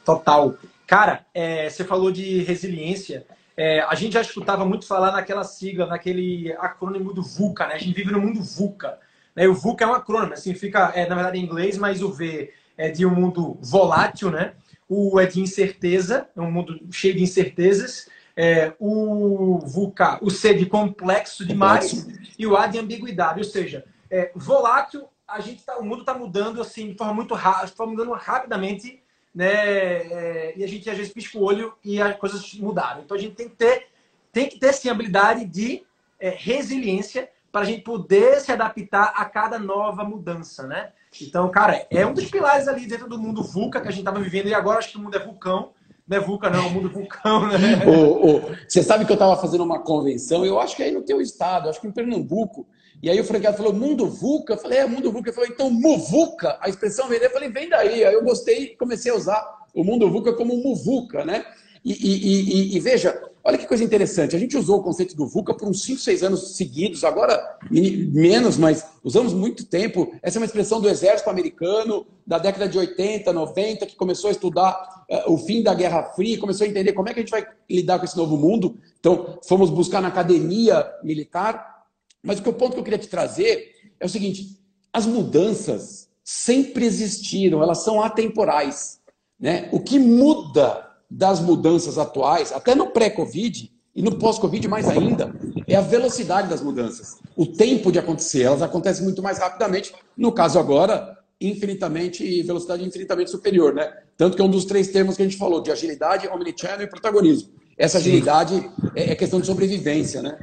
Total. Cara, é, você falou de resiliência. É, a gente já escutava muito falar naquela sigla, naquele acrônimo do VUCA, né? A gente vive no mundo VUCA. Né? O VUCA é um acrônimo, significa, é, na verdade, em inglês, mas o V é de um mundo volátil, né? O é de incerteza, é um mundo cheio de incertezas é, o VUCA, o C de complexo demais complexo. e o A de ambiguidade, ou seja, é, volátil, a gente tá, o mundo está mudando assim de forma muito rápida, está mudando rapidamente, né? É, e a gente às vezes pisca o olho e as coisas mudaram. Então a gente tem que ter, tem que ter sim habilidade de é, resiliência para a gente poder se adaptar a cada nova mudança, né? Então, cara, é um dos pilares ali dentro do mundo VUCA que a gente estava vivendo e agora acho que o mundo é vulcão. Não é vulca, não, é o mundo vulcão, né? [LAUGHS] você sabe que eu estava fazendo uma convenção, eu acho que aí no teu estado, acho que em Pernambuco. E aí o franqueado falou, mundo vulca? Eu falei, é, mundo vulca. Ele falou, então, muvuca, a expressão vender. Eu falei, vem daí. Aí eu gostei comecei a usar o mundo vulca como muvuca, né? E, e, e, e, veja, olha que coisa interessante. A gente usou o conceito do VUCA por uns 5, 6 anos seguidos, agora menos, mas usamos muito tempo. Essa é uma expressão do exército americano da década de 80, 90, que começou a estudar uh, o fim da Guerra Fria, começou a entender como é que a gente vai lidar com esse novo mundo. Então, fomos buscar na academia militar. Mas o, que, o ponto que eu queria te trazer é o seguinte: as mudanças sempre existiram, elas são atemporais. Né? O que muda das mudanças atuais, até no pré-Covid e no pós-Covid mais ainda, é a velocidade das mudanças. O tempo de acontecer, elas acontecem muito mais rapidamente. No caso agora, infinitamente, velocidade infinitamente superior, né? Tanto que é um dos três termos que a gente falou, de agilidade, omnichannel e protagonismo. essa agilidade é, é questão de sobrevivência, né?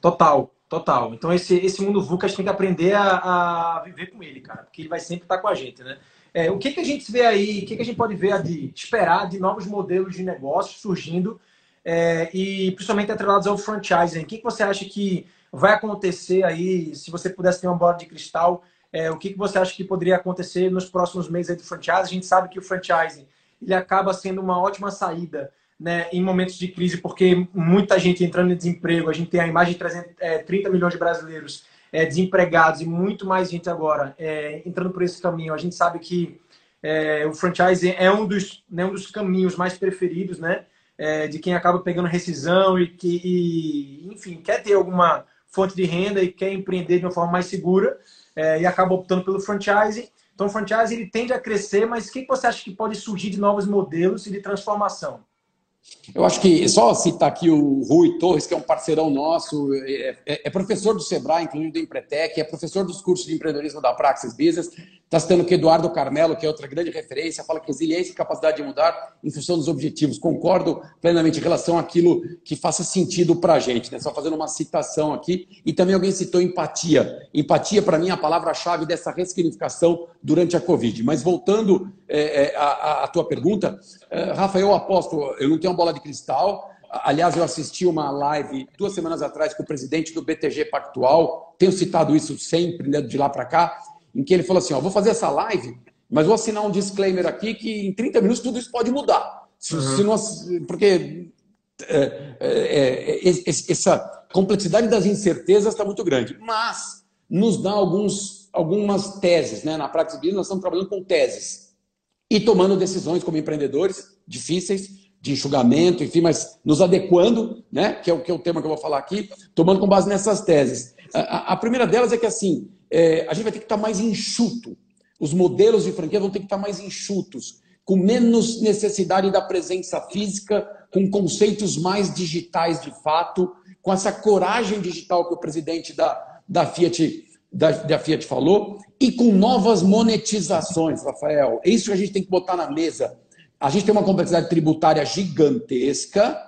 Total, total. Então esse, esse mundo VUCA a gente tem que aprender a, a viver com ele, cara, porque ele vai sempre estar com a gente, né? É, o que, que a gente vê aí, o que, que a gente pode ver de esperar de novos modelos de negócio surgindo é, e principalmente atrelados ao franchising? O que, que você acha que vai acontecer aí, se você pudesse ter uma bola de cristal, é, o que, que você acha que poderia acontecer nos próximos meses aí do franchise? A gente sabe que o franchising ele acaba sendo uma ótima saída né, em momentos de crise, porque muita gente entrando em desemprego, a gente tem a imagem de 300, é, 30 milhões de brasileiros é, desempregados e muito mais gente agora é, entrando por esse caminho. A gente sabe que é, o franchise é um dos, né, um dos caminhos mais preferidos, né? É, de quem acaba pegando rescisão e que, e, enfim, quer ter alguma fonte de renda e quer empreender de uma forma mais segura é, e acaba optando pelo franchise. Então, o franchise ele tende a crescer, mas o que você acha que pode surgir de novos modelos e de transformação? Eu acho que, só citar aqui o Rui Torres, que é um parceirão nosso, é, é, é professor do Sebrae, inclusive do Empretec, é professor dos cursos de empreendedorismo da Praxis Business, está citando que Eduardo Carmelo, que é outra grande referência, fala que resiliência e capacidade de mudar em função dos objetivos. Concordo plenamente em relação àquilo que faça sentido para a gente, né? só fazendo uma citação aqui. E também alguém citou empatia. Empatia, para mim, é a palavra-chave dessa ressignificação durante a Covid. Mas voltando é, é, à, à tua pergunta, é, Rafael, eu aposto, eu não tenho uma bola de cristal, Aliás, eu assisti uma live duas semanas atrás com o presidente do BTG Pactual, tenho citado isso sempre, né, de lá para cá, em que ele falou assim: ó, vou fazer essa live, mas vou assinar um disclaimer aqui que em 30 minutos tudo isso pode mudar. Se, uhum. se nós, porque é, é, é, essa complexidade das incertezas está muito grande, mas nos dá alguns, algumas teses. Né? Na prática Business, nós estamos trabalhando com teses e tomando decisões como empreendedores difíceis, de enxugamento, enfim, mas nos adequando, né, que é o, que é o tema que eu vou falar aqui, tomando com base nessas teses. A, a primeira delas é que, assim, é, a gente vai ter que estar mais enxuto. Os modelos de franquia vão ter que estar mais enxutos, com menos necessidade da presença física, com conceitos mais digitais de fato, com essa coragem digital que o presidente da, da Fiat da, da, Fiat falou, e com novas monetizações, Rafael. É isso que a gente tem que botar na mesa. A gente tem uma complexidade tributária gigantesca,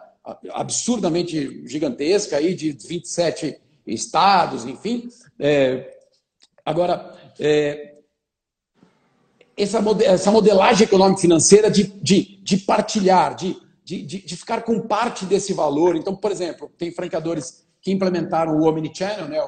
absurdamente gigantesca, aí de 27 estados, enfim. É, agora, é, essa, modelagem econômica financeira de, de, de partilhar, de, de, de, ficar com parte desse valor. Então, por exemplo, tem franqueadores que implementaram o Omnichannel, né,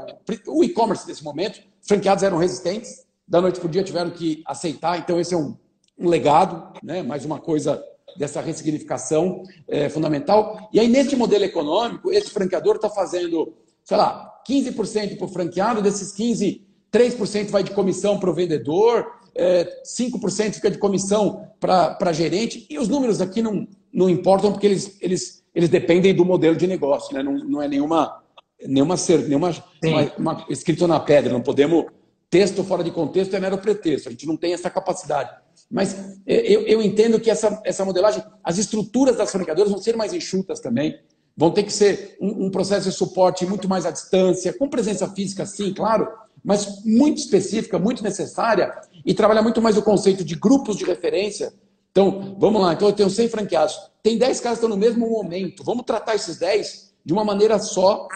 o, o e-commerce nesse momento, franqueados eram resistentes, da noite para o dia tiveram que aceitar, então esse é um, um legado, né? mais uma coisa dessa ressignificação é, fundamental. E aí, nesse modelo econômico, esse franqueador está fazendo, sei lá, 15% para o franqueado, desses 15%, 3% vai de comissão para o vendedor, é, 5% fica de comissão para gerente, e os números aqui não, não importam porque eles, eles, eles dependem do modelo de negócio, né? não, não é nenhuma, nenhuma, nenhuma uma, uma, escrito na pedra, não podemos. Texto fora de contexto é mero pretexto, a gente não tem essa capacidade. Mas é, eu, eu entendo que essa, essa modelagem, as estruturas das franqueadoras vão ser mais enxutas também. Vão ter que ser um, um processo de suporte muito mais à distância, com presença física, sim, claro, mas muito específica, muito necessária, e trabalhar muito mais o conceito de grupos de referência. Então, vamos lá, então eu tenho 100 franqueados, tem 10 caras que estão no mesmo momento, vamos tratar esses 10 de uma maneira só,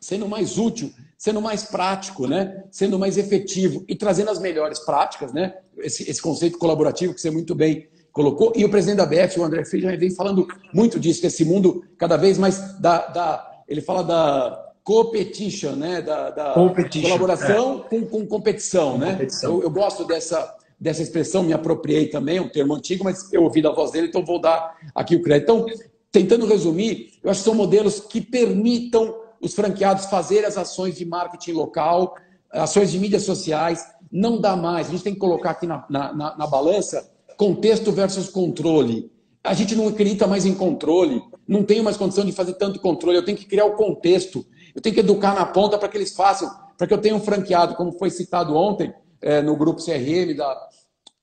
sendo mais útil, sendo mais prático, né? sendo mais efetivo e trazendo as melhores práticas, né? esse, esse conceito colaborativo que você muito bem colocou. E o presidente da BF, o André Friedman, vem falando muito disso, que esse mundo cada vez mais da, da ele fala da competition, né? da, da colaboração é. com, com, competição. Com né? Competição. Eu, eu gosto dessa, dessa expressão, me apropriei também, é um termo antigo, mas eu ouvi da voz dele, então vou dar aqui o crédito. Então, tentando resumir, eu acho que são modelos que permitam os franqueados fazer as ações de marketing local, ações de mídias sociais. Não dá mais. A gente tem que colocar aqui na, na, na, na balança contexto versus controle. A gente não acredita mais em controle, não tenho mais condição de fazer tanto controle, eu tenho que criar o contexto, eu tenho que educar na ponta para que eles façam, para que eu tenha um franqueado, como foi citado ontem é, no grupo CRM da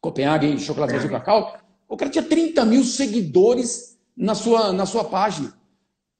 Copenhague Chocolate Brasil Cacau, o cara tinha 30 mil seguidores na sua, na sua página.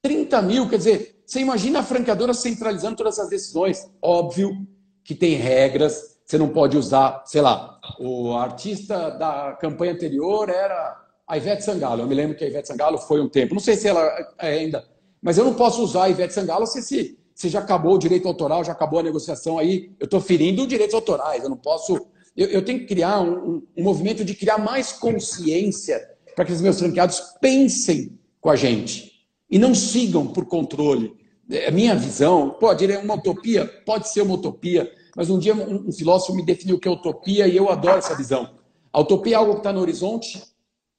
30 mil, quer dizer, você imagina a franqueadora centralizando todas essas decisões. Óbvio que tem regras, você não pode usar, sei lá, o artista da campanha anterior era a Ivete Sangalo. Eu me lembro que a Ivete Sangalo foi um tempo. Não sei se ela é ainda. Mas eu não posso usar a Ivete Sangalo se, se, se já acabou o direito autoral, já acabou a negociação aí. Eu estou ferindo direitos autorais. Eu não posso. Eu, eu tenho que criar um, um, movimento de criar mais consciência para que os meus franqueados pensem com a gente e não sigam por controle. É minha visão, pode ser uma utopia, pode ser uma utopia, mas um dia um, um filósofo me definiu o que é utopia e eu adoro essa visão. A utopia é algo que está no horizonte,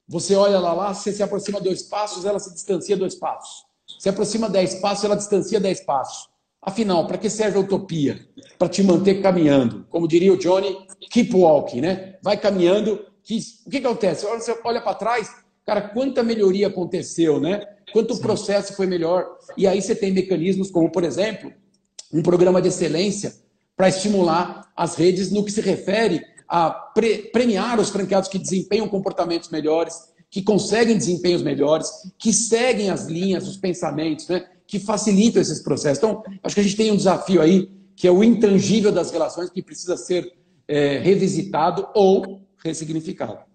você olha lá, lá, você se aproxima dois passos, ela se distancia dois passos. Se aproxima dez passos, ela distancia dez passos. Afinal, para que serve a utopia? Para te manter caminhando. Como diria o Johnny, keep walking, né? Vai caminhando. Que, o que acontece? Você olha para trás, cara, quanta melhoria aconteceu, né? Quanto o processo foi melhor. E aí você tem mecanismos como, por exemplo, um programa de excelência para estimular as redes no que se refere a pre premiar os franqueados que desempenham comportamentos melhores, que conseguem desempenhos melhores, que seguem as linhas, os pensamentos, né? que facilitam esses processos. Então, acho que a gente tem um desafio aí, que é o intangível das relações, que precisa ser é, revisitado ou ressignificado.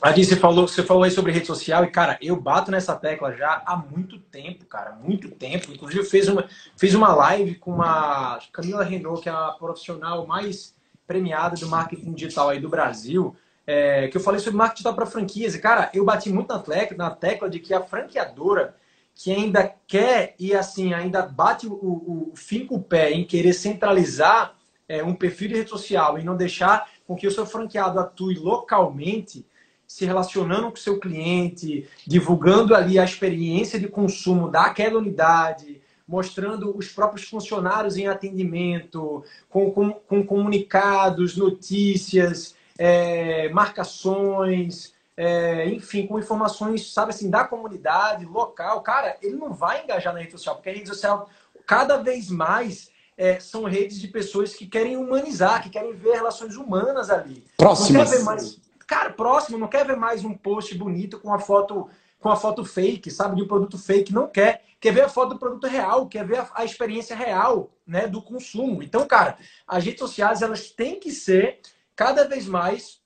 Aqui você falou, você falou aí sobre rede social e, cara, eu bato nessa tecla já há muito tempo, cara, muito tempo. Inclusive, fiz uma, fiz uma live com a Camila Renault, que é a profissional mais premiada do marketing digital aí do Brasil, é, que eu falei sobre marketing digital para franquias. E, cara, eu bati muito na tecla, na tecla de que a franqueadora que ainda quer e assim ainda bate o, o, o fim com o pé em querer centralizar é, um perfil de rede social e não deixar com que o seu franqueado atue localmente, se relacionando com o seu cliente, divulgando ali a experiência de consumo daquela unidade, mostrando os próprios funcionários em atendimento, com, com, com comunicados, notícias, é, marcações, é, enfim, com informações, sabe assim, da comunidade, local. Cara, ele não vai engajar na rede social, porque a rede social, cada vez mais, é, são redes de pessoas que querem humanizar, que querem ver relações humanas ali. Próximas. Não quer ver mais, cara, próximo, não quer ver mais um post bonito com a foto com a foto fake, sabe, de um produto fake, não quer. Quer ver a foto do produto real, quer ver a, a experiência real, né, do consumo. Então, cara, as redes sociais elas têm que ser cada vez mais,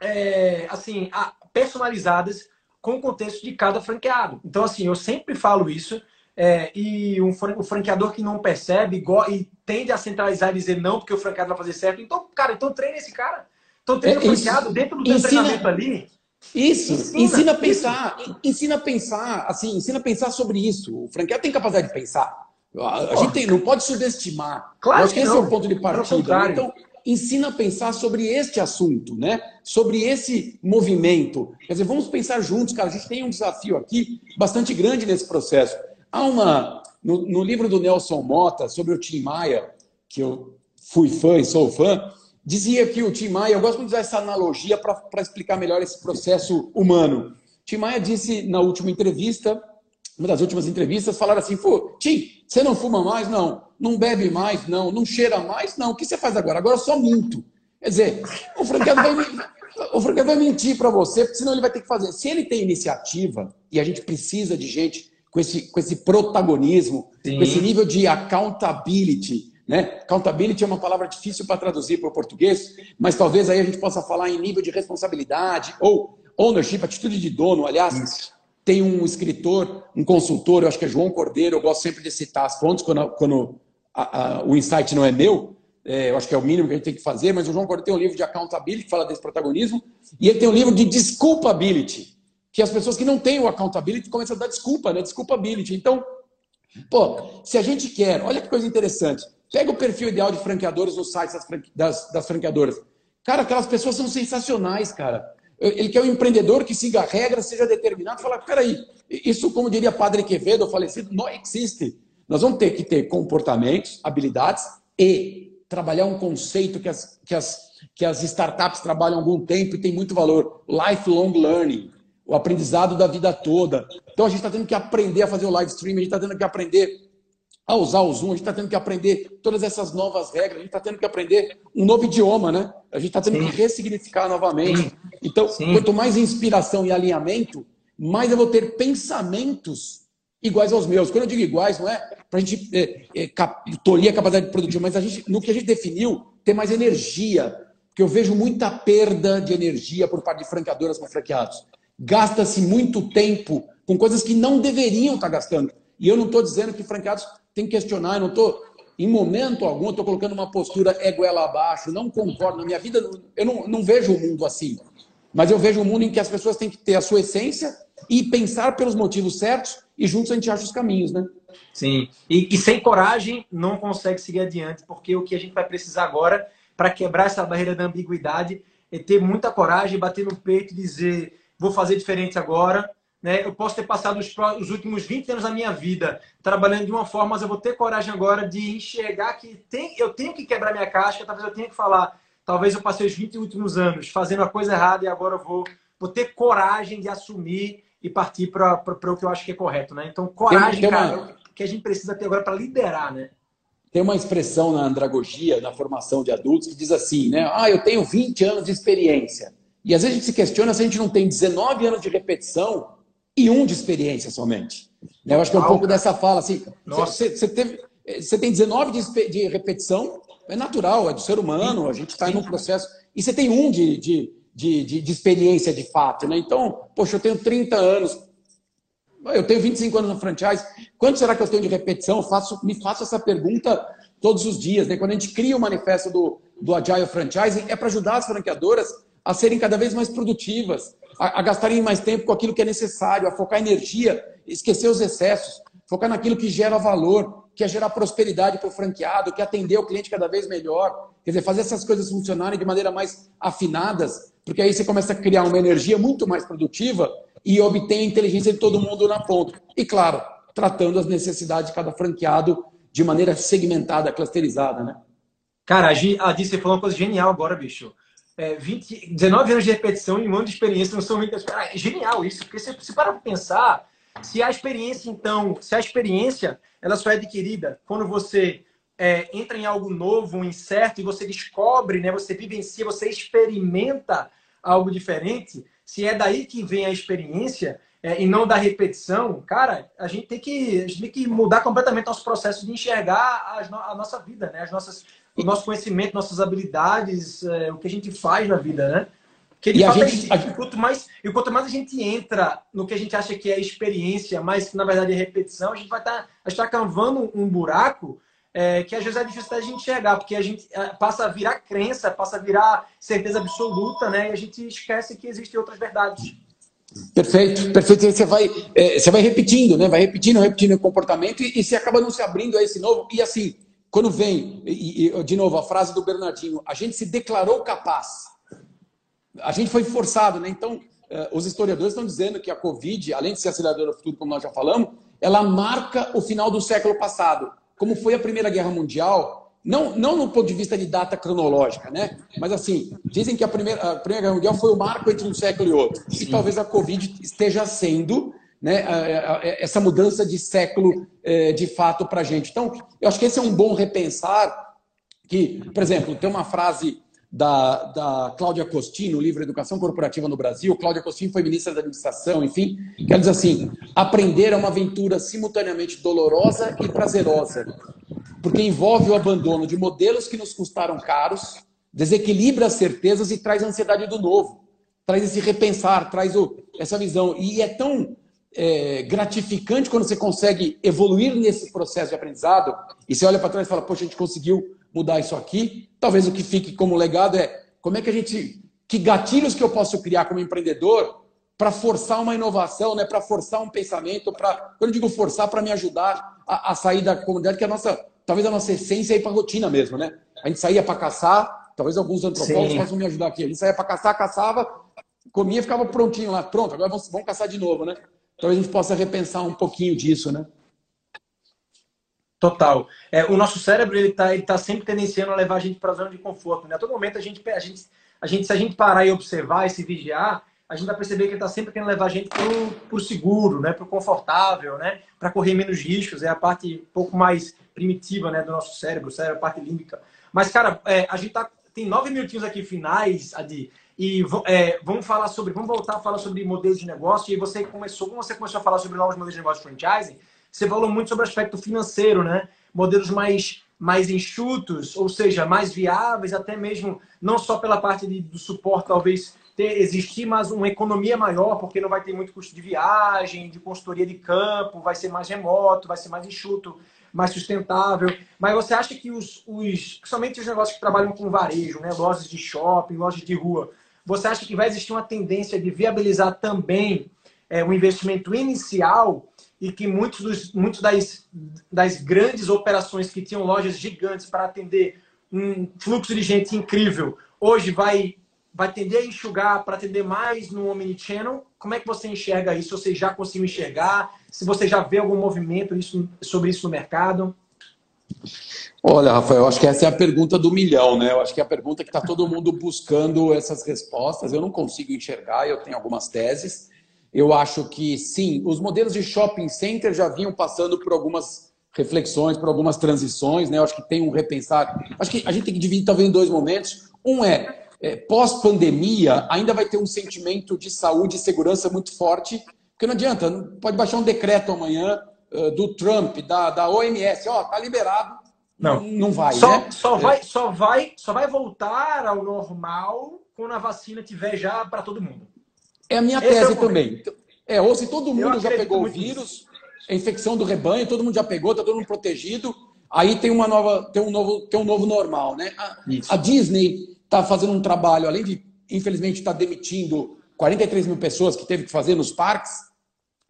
é, assim, personalizadas com o contexto de cada franqueado. Então, assim, eu sempre falo isso. É, e um, o franqueador que não percebe e tende a centralizar e dizer não, porque o franqueado vai fazer certo. Então, cara, então treina esse cara. Então treina é, franqueado dentro do ensina, treinamento ali. Isso, ensina, ensina a pensar, isso. ensina a pensar, assim, ensina a pensar sobre isso. O franqueado tem capacidade de pensar. A, gente tem, não pode subestimar. Claro Eu acho que, que esse é o ponto de partida. Né? Então, ensina a pensar sobre este assunto, né? Sobre esse movimento. Quer dizer, vamos pensar juntos, cara. A gente tem um desafio aqui bastante grande nesse processo. Há uma no, no livro do Nelson Mota sobre o Tim Maia, que eu fui fã e sou fã, Dizia que o Tim Maia, eu gosto muito de usar essa analogia para explicar melhor esse processo humano. Tim Maia disse na última entrevista, uma das últimas entrevistas, falaram assim: Pô, Tim, você não fuma mais? Não. Não bebe mais? Não. Não cheira mais? Não. O que você faz agora? Agora eu só minto. Quer dizer, o franqueado vai, o franqueado vai mentir para você, porque senão ele vai ter que fazer. Se ele tem iniciativa, e a gente precisa de gente com esse, com esse protagonismo, Sim. com esse nível de accountability, né? Accountability é uma palavra difícil para traduzir para o português, mas talvez aí a gente possa falar em nível de responsabilidade ou ownership, atitude de dono. Aliás, Isso. tem um escritor, um consultor, eu acho que é João Cordeiro, eu gosto sempre de citar as fontes quando, quando a, a, o insight não é meu, é, eu acho que é o mínimo que a gente tem que fazer, mas o João Cordeiro tem um livro de accountability que fala desse protagonismo, e ele tem um livro de desculpability, que as pessoas que não têm o accountability começam a dar desculpa, né? Desculpability. Então, pô, se a gente quer, olha que coisa interessante, Pega o perfil ideal de franqueadores nos sites das, franque... das, das franqueadoras. Cara, aquelas pessoas são sensacionais, cara. Ele quer um empreendedor que siga a regra, seja determinado. Fala, peraí, isso, como diria Padre Quevedo, falecido, não existe. Nós vamos ter que ter comportamentos, habilidades e trabalhar um conceito que as, que as, que as startups trabalham há algum tempo e tem muito valor: lifelong learning, o aprendizado da vida toda. Então a gente está tendo que aprender a fazer o live stream, a gente está tendo que aprender a usar o Zoom, a gente está tendo que aprender todas essas novas regras, a gente está tendo que aprender um novo idioma, né? A gente está tendo Sim. que ressignificar novamente. Sim. Então, Sim. quanto mais inspiração e alinhamento, mais eu vou ter pensamentos iguais aos meus. Quando eu digo iguais, não é para a gente é, é, tolir a capacidade produtiva, mas a gente, no que a gente definiu, ter mais energia. Porque eu vejo muita perda de energia por parte de franqueadoras com franqueados gasta-se muito tempo com coisas que não deveriam estar gastando. E eu não estou dizendo que franqueados têm que questionar, eu não estou, em momento algum, estou colocando uma postura egoela abaixo, não concordo. Na minha vida, eu não, não vejo o mundo assim. Mas eu vejo um mundo em que as pessoas têm que ter a sua essência e pensar pelos motivos certos e juntos a gente acha os caminhos, né? Sim. E, e sem coragem não consegue seguir adiante, porque o que a gente vai precisar agora para quebrar essa barreira da ambiguidade é ter muita coragem, bater no peito e dizer vou fazer diferente agora. Né? Eu posso ter passado os, os, últimos 20 anos da minha vida trabalhando de uma forma, mas eu vou ter coragem agora de enxergar que tem, eu tenho que quebrar minha casca, talvez eu tenha que falar, talvez eu passei os 20 últimos anos fazendo a coisa errada e agora eu vou, vou ter coragem de assumir e partir para o que eu acho que é correto. Né? Então, coragem, tem, tem cara, uma... que a gente precisa ter agora para liderar. Né? Tem uma expressão na andragogia, na formação de adultos, que diz assim, né? Ah, eu tenho 20 anos de experiência. E às vezes a gente se questiona se a gente não tem 19 anos de repetição e um de experiência somente. Eu acho que é um pouco dessa fala, assim, você, teve, você tem 19 de, de, repetição, é natural, é do ser humano, a gente está em um processo. E você tem um de, de, de, de, de experiência de fato, né? Então, poxa, eu tenho 30 anos, eu tenho 25 anos no franchise. Quanto será que eu tenho de repetição? Eu faço, me faço essa pergunta todos os dias. Né? Quando a gente cria o manifesto do, do Agile Franchising, é para ajudar as franqueadoras a serem cada vez mais produtivas, a, a, gastarem mais tempo com aquilo que é necessário, a focar energia, esquecer os excessos, focar naquilo que gera valor, que é gerar prosperidade para o franqueado, que é atender o cliente cada vez melhor. Quer dizer, fazer essas coisas funcionarem de maneira mais afinadas, porque aí você começa a criar uma energia muito mais produtiva e obtém a inteligência de todo mundo na ponta. E, claro, tratando as necessidades de cada franqueado de maneira segmentada, clusterizada, né? Cara, a Di, você falou uma coisa genial agora, bicho. É, 20, 19 anos de repetição e um ano de experiência não são muitas. É genial isso, porque se, se para pensar, se a experiência, então, se a experiência ela só é adquirida quando você é, entra em algo novo, incerto, e você descobre, né, você vivencia, você experimenta algo diferente, se é daí que vem a experiência é, e não da repetição, cara, a gente tem que, a gente tem que mudar completamente nosso processo de enxergar as, a nossa vida, né? As nossas, o nosso conhecimento, nossas habilidades, é, o que a gente faz na vida, né? Que e, a gente, é, quanto mais, e quanto mais a gente entra no que a gente acha que é experiência, mas que na verdade é repetição, a gente vai estar tá, tá cavando um buraco é, que às vezes é difícil da gente enxergar, porque a gente é, passa a virar crença, passa a virar certeza absoluta, né? E a gente esquece que existem outras verdades. Perfeito, perfeito. Você vai, é, você vai repetindo, né? Vai repetindo, repetindo o comportamento e, e você acaba não se abrindo a esse novo. E assim, quando vem, e, e, de novo, a frase do Bernardinho, a gente se declarou capaz. A gente foi forçado, né? Então, é, os historiadores estão dizendo que a Covid, além de ser aceleradora do futuro, como nós já falamos, ela marca o final do século passado como foi a Primeira Guerra Mundial, não, não no ponto de vista de data cronológica, né? Mas assim, dizem que a Primeira, a primeira Guerra Mundial foi o marco entre um século e outro. Sim. E talvez a Covid esteja sendo né, essa mudança de século é, de fato para a gente. Então, eu acho que esse é um bom repensar que, por exemplo, tem uma frase da, da Cláudia Costin, no livro Educação Corporativa no Brasil. Cláudia Costin foi ministra da Administração, enfim. Que ela diz assim: aprender é uma aventura simultaneamente dolorosa e prazerosa, porque envolve o abandono de modelos que nos custaram caros, desequilibra as certezas e traz a ansiedade do novo, traz esse repensar, traz o, essa visão. E é tão é, gratificante quando você consegue evoluir nesse processo de aprendizado e você olha para trás e fala: Poxa, a gente conseguiu mudar isso aqui. Talvez o que fique como legado é como é que a gente. Que gatilhos que eu posso criar como empreendedor para forçar uma inovação, né? para forçar um pensamento, para. Quando eu digo forçar, para me ajudar a, a, sair da comunidade, que é a nossa. Talvez a nossa essência é ir para a rotina mesmo, né? A gente saía para caçar, talvez alguns antropólogos Sim. possam me ajudar aqui. A gente saía para caçar, caçava, comia ficava prontinho lá. Pronto, agora vamos, vamos caçar de novo, né? Talvez a gente possa repensar um pouquinho disso, né? Total. É, o nosso cérebro ele está ele tá sempre tendenciando a levar a gente para a zona de conforto. Né? A todo momento a gente, a gente, a gente, se a gente parar e observar e se vigiar, a gente vai perceber que ele está sempre querendo levar a gente para o seguro, né? para o confortável, né? para correr menos riscos. É a parte um pouco mais primitiva né? do nosso cérebro, cérebro, parte límbica. Mas, cara, é, a gente tá, tem nove minutinhos aqui finais, Adi, e é, vamos falar sobre, vamos voltar a falar sobre modelos de negócio. E você começou, como você começou a falar sobre novos modelos de negócio franchising, você falou muito sobre o aspecto financeiro, né? Modelos mais, mais enxutos, ou seja, mais viáveis, até mesmo não só pela parte de, do suporte, talvez ter, existir mais uma economia maior, porque não vai ter muito custo de viagem, de consultoria de campo, vai ser mais remoto, vai ser mais enxuto, mais sustentável. Mas você acha que os, os principalmente os negócios que trabalham com varejo, né, lojas de shopping, lojas de rua, você acha que vai existir uma tendência de viabilizar também é, um investimento inicial e que muitos, dos, muitos das, das grandes operações que tinham lojas gigantes para atender um fluxo de gente incrível, hoje vai vai tender a enxugar para atender mais no Omnichannel. Como é que você enxerga isso? Você já conseguiu enxergar? Se você já vê algum movimento isso, sobre isso no mercado? Olha, Rafael, acho que essa é a pergunta do milhão, né? Eu acho que é a pergunta que está todo mundo buscando essas respostas. Eu não consigo enxergar, eu tenho algumas teses. Eu acho que sim, os modelos de shopping center já vinham passando por algumas reflexões, por algumas transições, né? Eu acho que tem um repensar. Acho que a gente tem que dividir talvez em dois momentos. Um é é, pós-pandemia, ainda vai ter um sentimento de saúde e segurança muito forte, porque não adianta, pode baixar um decreto amanhã uh, do Trump, da, da OMS, ó, tá liberado, não, não vai, só, né? Só vai, só, vai, só vai voltar ao normal quando a vacina tiver já para todo mundo. É a minha Esse tese é também. É, ou se todo mundo já pegou o vírus, a infecção do rebanho, todo mundo já pegou, tá todo mundo protegido, aí tem uma nova, tem um novo, tem um novo normal, né? A, a Disney está fazendo um trabalho, além de, infelizmente, estar tá demitindo 43 mil pessoas que teve que fazer nos parques,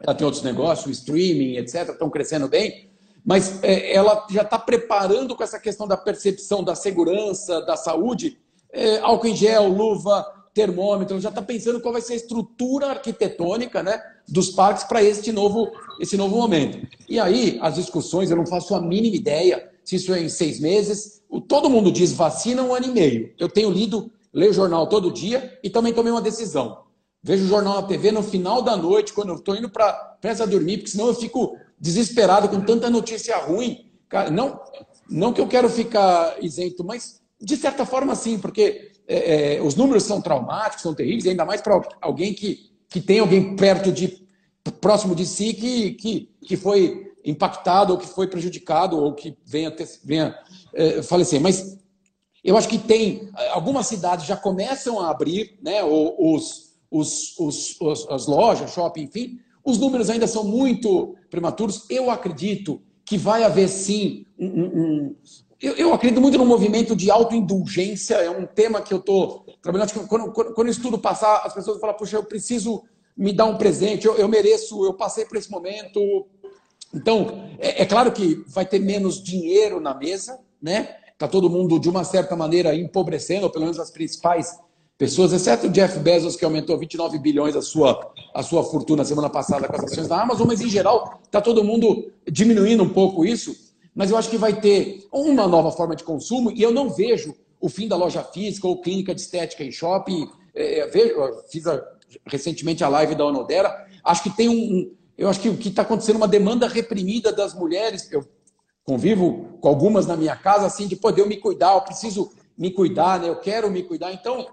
ela tem outros negócios, streaming, etc., estão crescendo bem, mas é, ela já está preparando com essa questão da percepção da segurança, da saúde, é, álcool em gel, luva, termômetro, já está pensando qual vai ser a estrutura arquitetônica né, dos parques para este novo, esse novo momento. E aí, as discussões, eu não faço a mínima ideia se isso é em seis meses, Todo mundo diz vacina um ano e meio. Eu tenho lido, leio o jornal todo dia e também tomei uma decisão. Vejo o jornal na TV no final da noite, quando eu estou indo para pressa dormir, porque senão eu fico desesperado com tanta notícia ruim. Cara, não, não que eu quero ficar isento, mas de certa forma sim, porque é, é, os números são traumáticos, são terríveis, ainda mais para alguém que, que tem alguém perto de próximo de si que, que, que foi impactado ou que foi prejudicado ou que venha, ter, venha é, falecer. Mas eu acho que tem. Algumas cidades já começam a abrir, né? Os, os, os, os, as lojas, shopping, enfim. Os números ainda são muito prematuros. Eu acredito que vai haver sim um. um, um eu, eu, acredito muito no movimento de autoindulgência, é um tema que eu estou trabalhando. Quando, quando, quando isso tudo passar, as pessoas vão falar, puxa, eu preciso me dar um presente, eu, eu mereço, eu passei por esse momento. Então, é, é claro que vai ter menos dinheiro na mesa, né? Está todo mundo, de uma certa maneira, empobrecendo, ou pelo menos as principais pessoas, exceto o Jeff Bezos, que aumentou 29 bilhões a sua, a sua fortuna semana passada com as ações da Amazon, mas em geral está todo mundo diminuindo um pouco isso. Mas eu acho que vai ter uma nova forma de consumo e eu não vejo o fim da loja física ou clínica de estética em shopping. É, vejo, fiz a, recentemente a live da Onodera. Acho que tem um. Eu acho que o que está acontecendo é uma demanda reprimida das mulheres. Eu convivo com algumas na minha casa, assim, de poder eu me cuidar, eu preciso me cuidar, né? eu quero me cuidar. Então,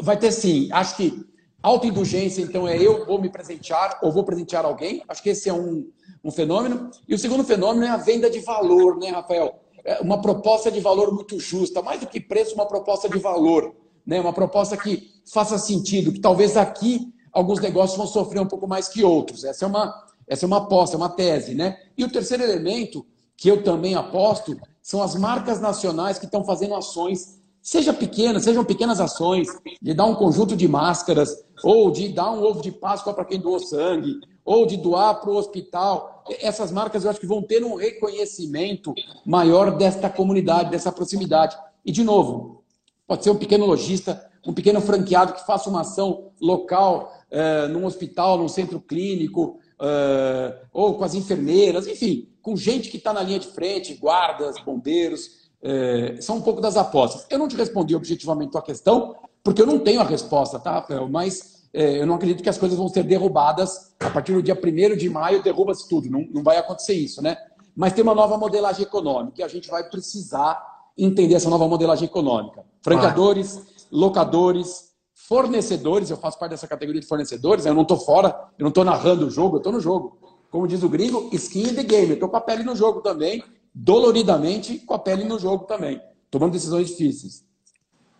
vai ter sim. Acho que autoindulgência, então, é eu vou me presentear ou vou presentear alguém. Acho que esse é um, um fenômeno. E o segundo fenômeno é a venda de valor, né, Rafael? É uma proposta de valor muito justa, mais do que preço, uma proposta de valor, né? Uma proposta que faça sentido, que talvez aqui alguns negócios vão sofrer um pouco mais que outros. Essa é uma, essa é uma aposta, é uma tese, né? E o terceiro elemento que eu também aposto, são as marcas nacionais que estão fazendo ações, seja pequenas, sejam pequenas ações, de dar um conjunto de máscaras, ou de dar um ovo de Páscoa para quem doou sangue, ou de doar para o hospital. Essas marcas eu acho que vão ter um reconhecimento maior desta comunidade, dessa proximidade. E, de novo, pode ser um pequeno lojista, um pequeno franqueado que faça uma ação local, é, num hospital, num centro clínico, é, ou com as enfermeiras, enfim, com gente que está na linha de frente, guardas, bombeiros, é, são um pouco das apostas. Eu não te respondi objetivamente a tua questão, porque eu não tenho a resposta, tá, Rafael? Mas é, eu não acredito que as coisas vão ser derrubadas a partir do dia 1 de maio, derruba-se tudo. Não, não vai acontecer isso, né? Mas tem uma nova modelagem econômica e a gente vai precisar entender essa nova modelagem econômica. Franqueadores, locadores, fornecedores, eu faço parte dessa categoria de fornecedores, eu não estou fora, eu não estou narrando o jogo, eu estou no jogo como diz o gringo, skin in the game. Eu estou com a pele no jogo também, doloridamente com a pele no jogo também, tomando decisões difíceis.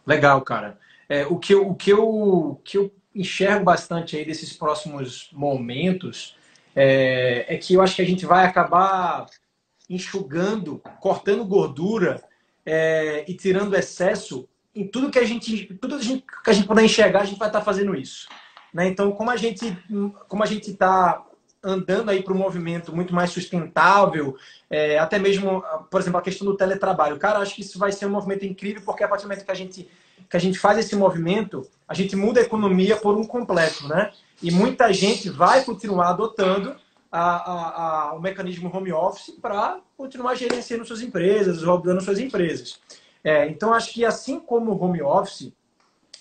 Legal, cara. É, o que, eu, o que, eu, que eu enxergo bastante aí desses próximos momentos é, é que eu acho que a gente vai acabar enxugando, cortando gordura é, e tirando excesso em tudo que a gente, tudo que a gente puder enxergar, a gente vai estar fazendo isso. Né? Então, como a gente, como a gente está andando aí para um movimento muito mais sustentável, é, até mesmo, por exemplo, a questão do teletrabalho. Cara, acho que isso vai ser um movimento incrível, porque a partir do momento que a gente, que a gente faz esse movimento, a gente muda a economia por um completo, né? E muita gente vai continuar adotando a, a, a, o mecanismo home office para continuar gerenciando suas empresas, rodando suas empresas. É, então, acho que assim como o home office,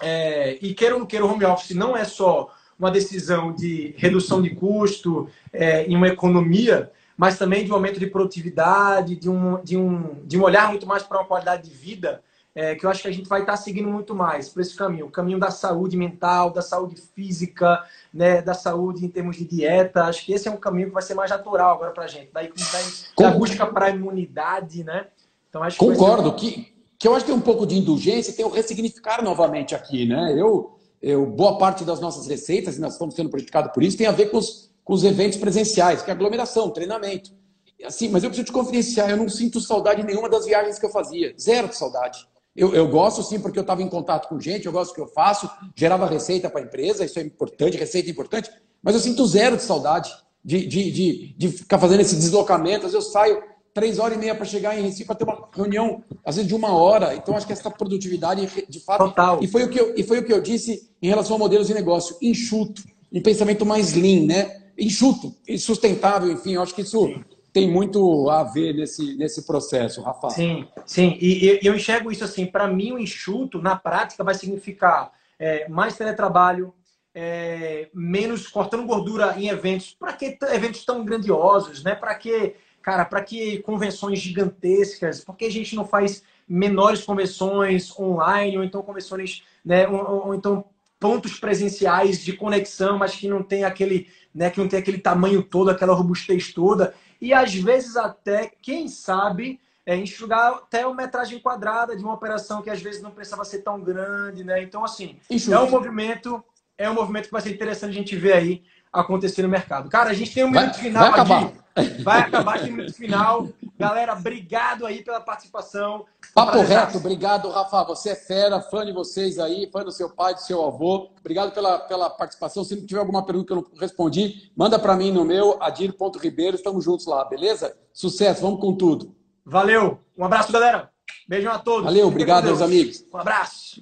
é, e queira ou não queira, o home office não é só uma decisão de redução de custo é, em uma economia, mas também de um aumento de produtividade, de um, de um, de um olhar muito mais para uma qualidade de vida, é, que eu acho que a gente vai estar seguindo muito mais por esse caminho, o caminho da saúde mental, da saúde física, né, da saúde em termos de dieta. Acho que esse é um caminho que vai ser mais natural agora para a gente. Daí, daí da busca para a imunidade, né? Então, acho que Concordo que, que, eu acho que tem um pouco de indulgência tem o ressignificar novamente aqui, né? Eu eu, boa parte das nossas receitas, e nós estamos sendo prejudicados por isso, tem a ver com os, com os eventos presenciais, que é aglomeração, treinamento. Assim, mas eu preciso te confidenciar, eu não sinto saudade nenhuma das viagens que eu fazia. Zero de saudade. Eu, eu gosto sim, porque eu estava em contato com gente, eu gosto do que eu faço, gerava receita para a empresa, isso é importante, receita é importante, mas eu sinto zero de saudade de, de, de, de ficar fazendo esse deslocamento. Às vezes eu saio, três horas e meia para chegar em Recife para ter uma reunião, às vezes de uma hora. Então, acho que essa produtividade, de fato. Total. E foi, o que eu, e foi o que eu disse em relação a modelos de negócio: enxuto, um pensamento mais lean, né? Enxuto e sustentável, enfim, eu acho que isso. Sim. Tem muito a ver nesse, nesse processo, Rafa. Sim, sim. E, e eu enxergo isso assim: para mim, o enxuto, na prática, vai significar é, mais teletrabalho, é, menos cortando gordura em eventos. Para que eventos tão grandiosos, né? Para que Cara, para que convenções gigantescas? Por que a gente não faz menores convenções online, ou então convenções, né, ou, ou então pontos presenciais de conexão, mas que não tem aquele, né, que não tem aquele tamanho todo, aquela robustez toda, e às vezes até, quem sabe, é, enxugar até uma metragem quadrada de uma operação que às vezes não precisava ser tão grande, né? Então, assim, é um movimento, é um movimento que vai ser interessante a gente ver aí acontecer no mercado. Cara, a gente tem um minuto vai, final vai acabar. Vai acabar aqui no minuto final. Galera, obrigado aí pela participação. Papo reto, obrigado, Rafa. Você é fera, fã de vocês aí, fã do seu pai, do seu avô. Obrigado pela, pela participação. Se tiver alguma pergunta que eu não respondi, manda para mim no meu, adir.ribeiro. Estamos juntos lá, beleza? Sucesso, vamos com tudo. Valeu. Um abraço, galera. Beijão a todos. Valeu, obrigado, meus amigos. Um abraço.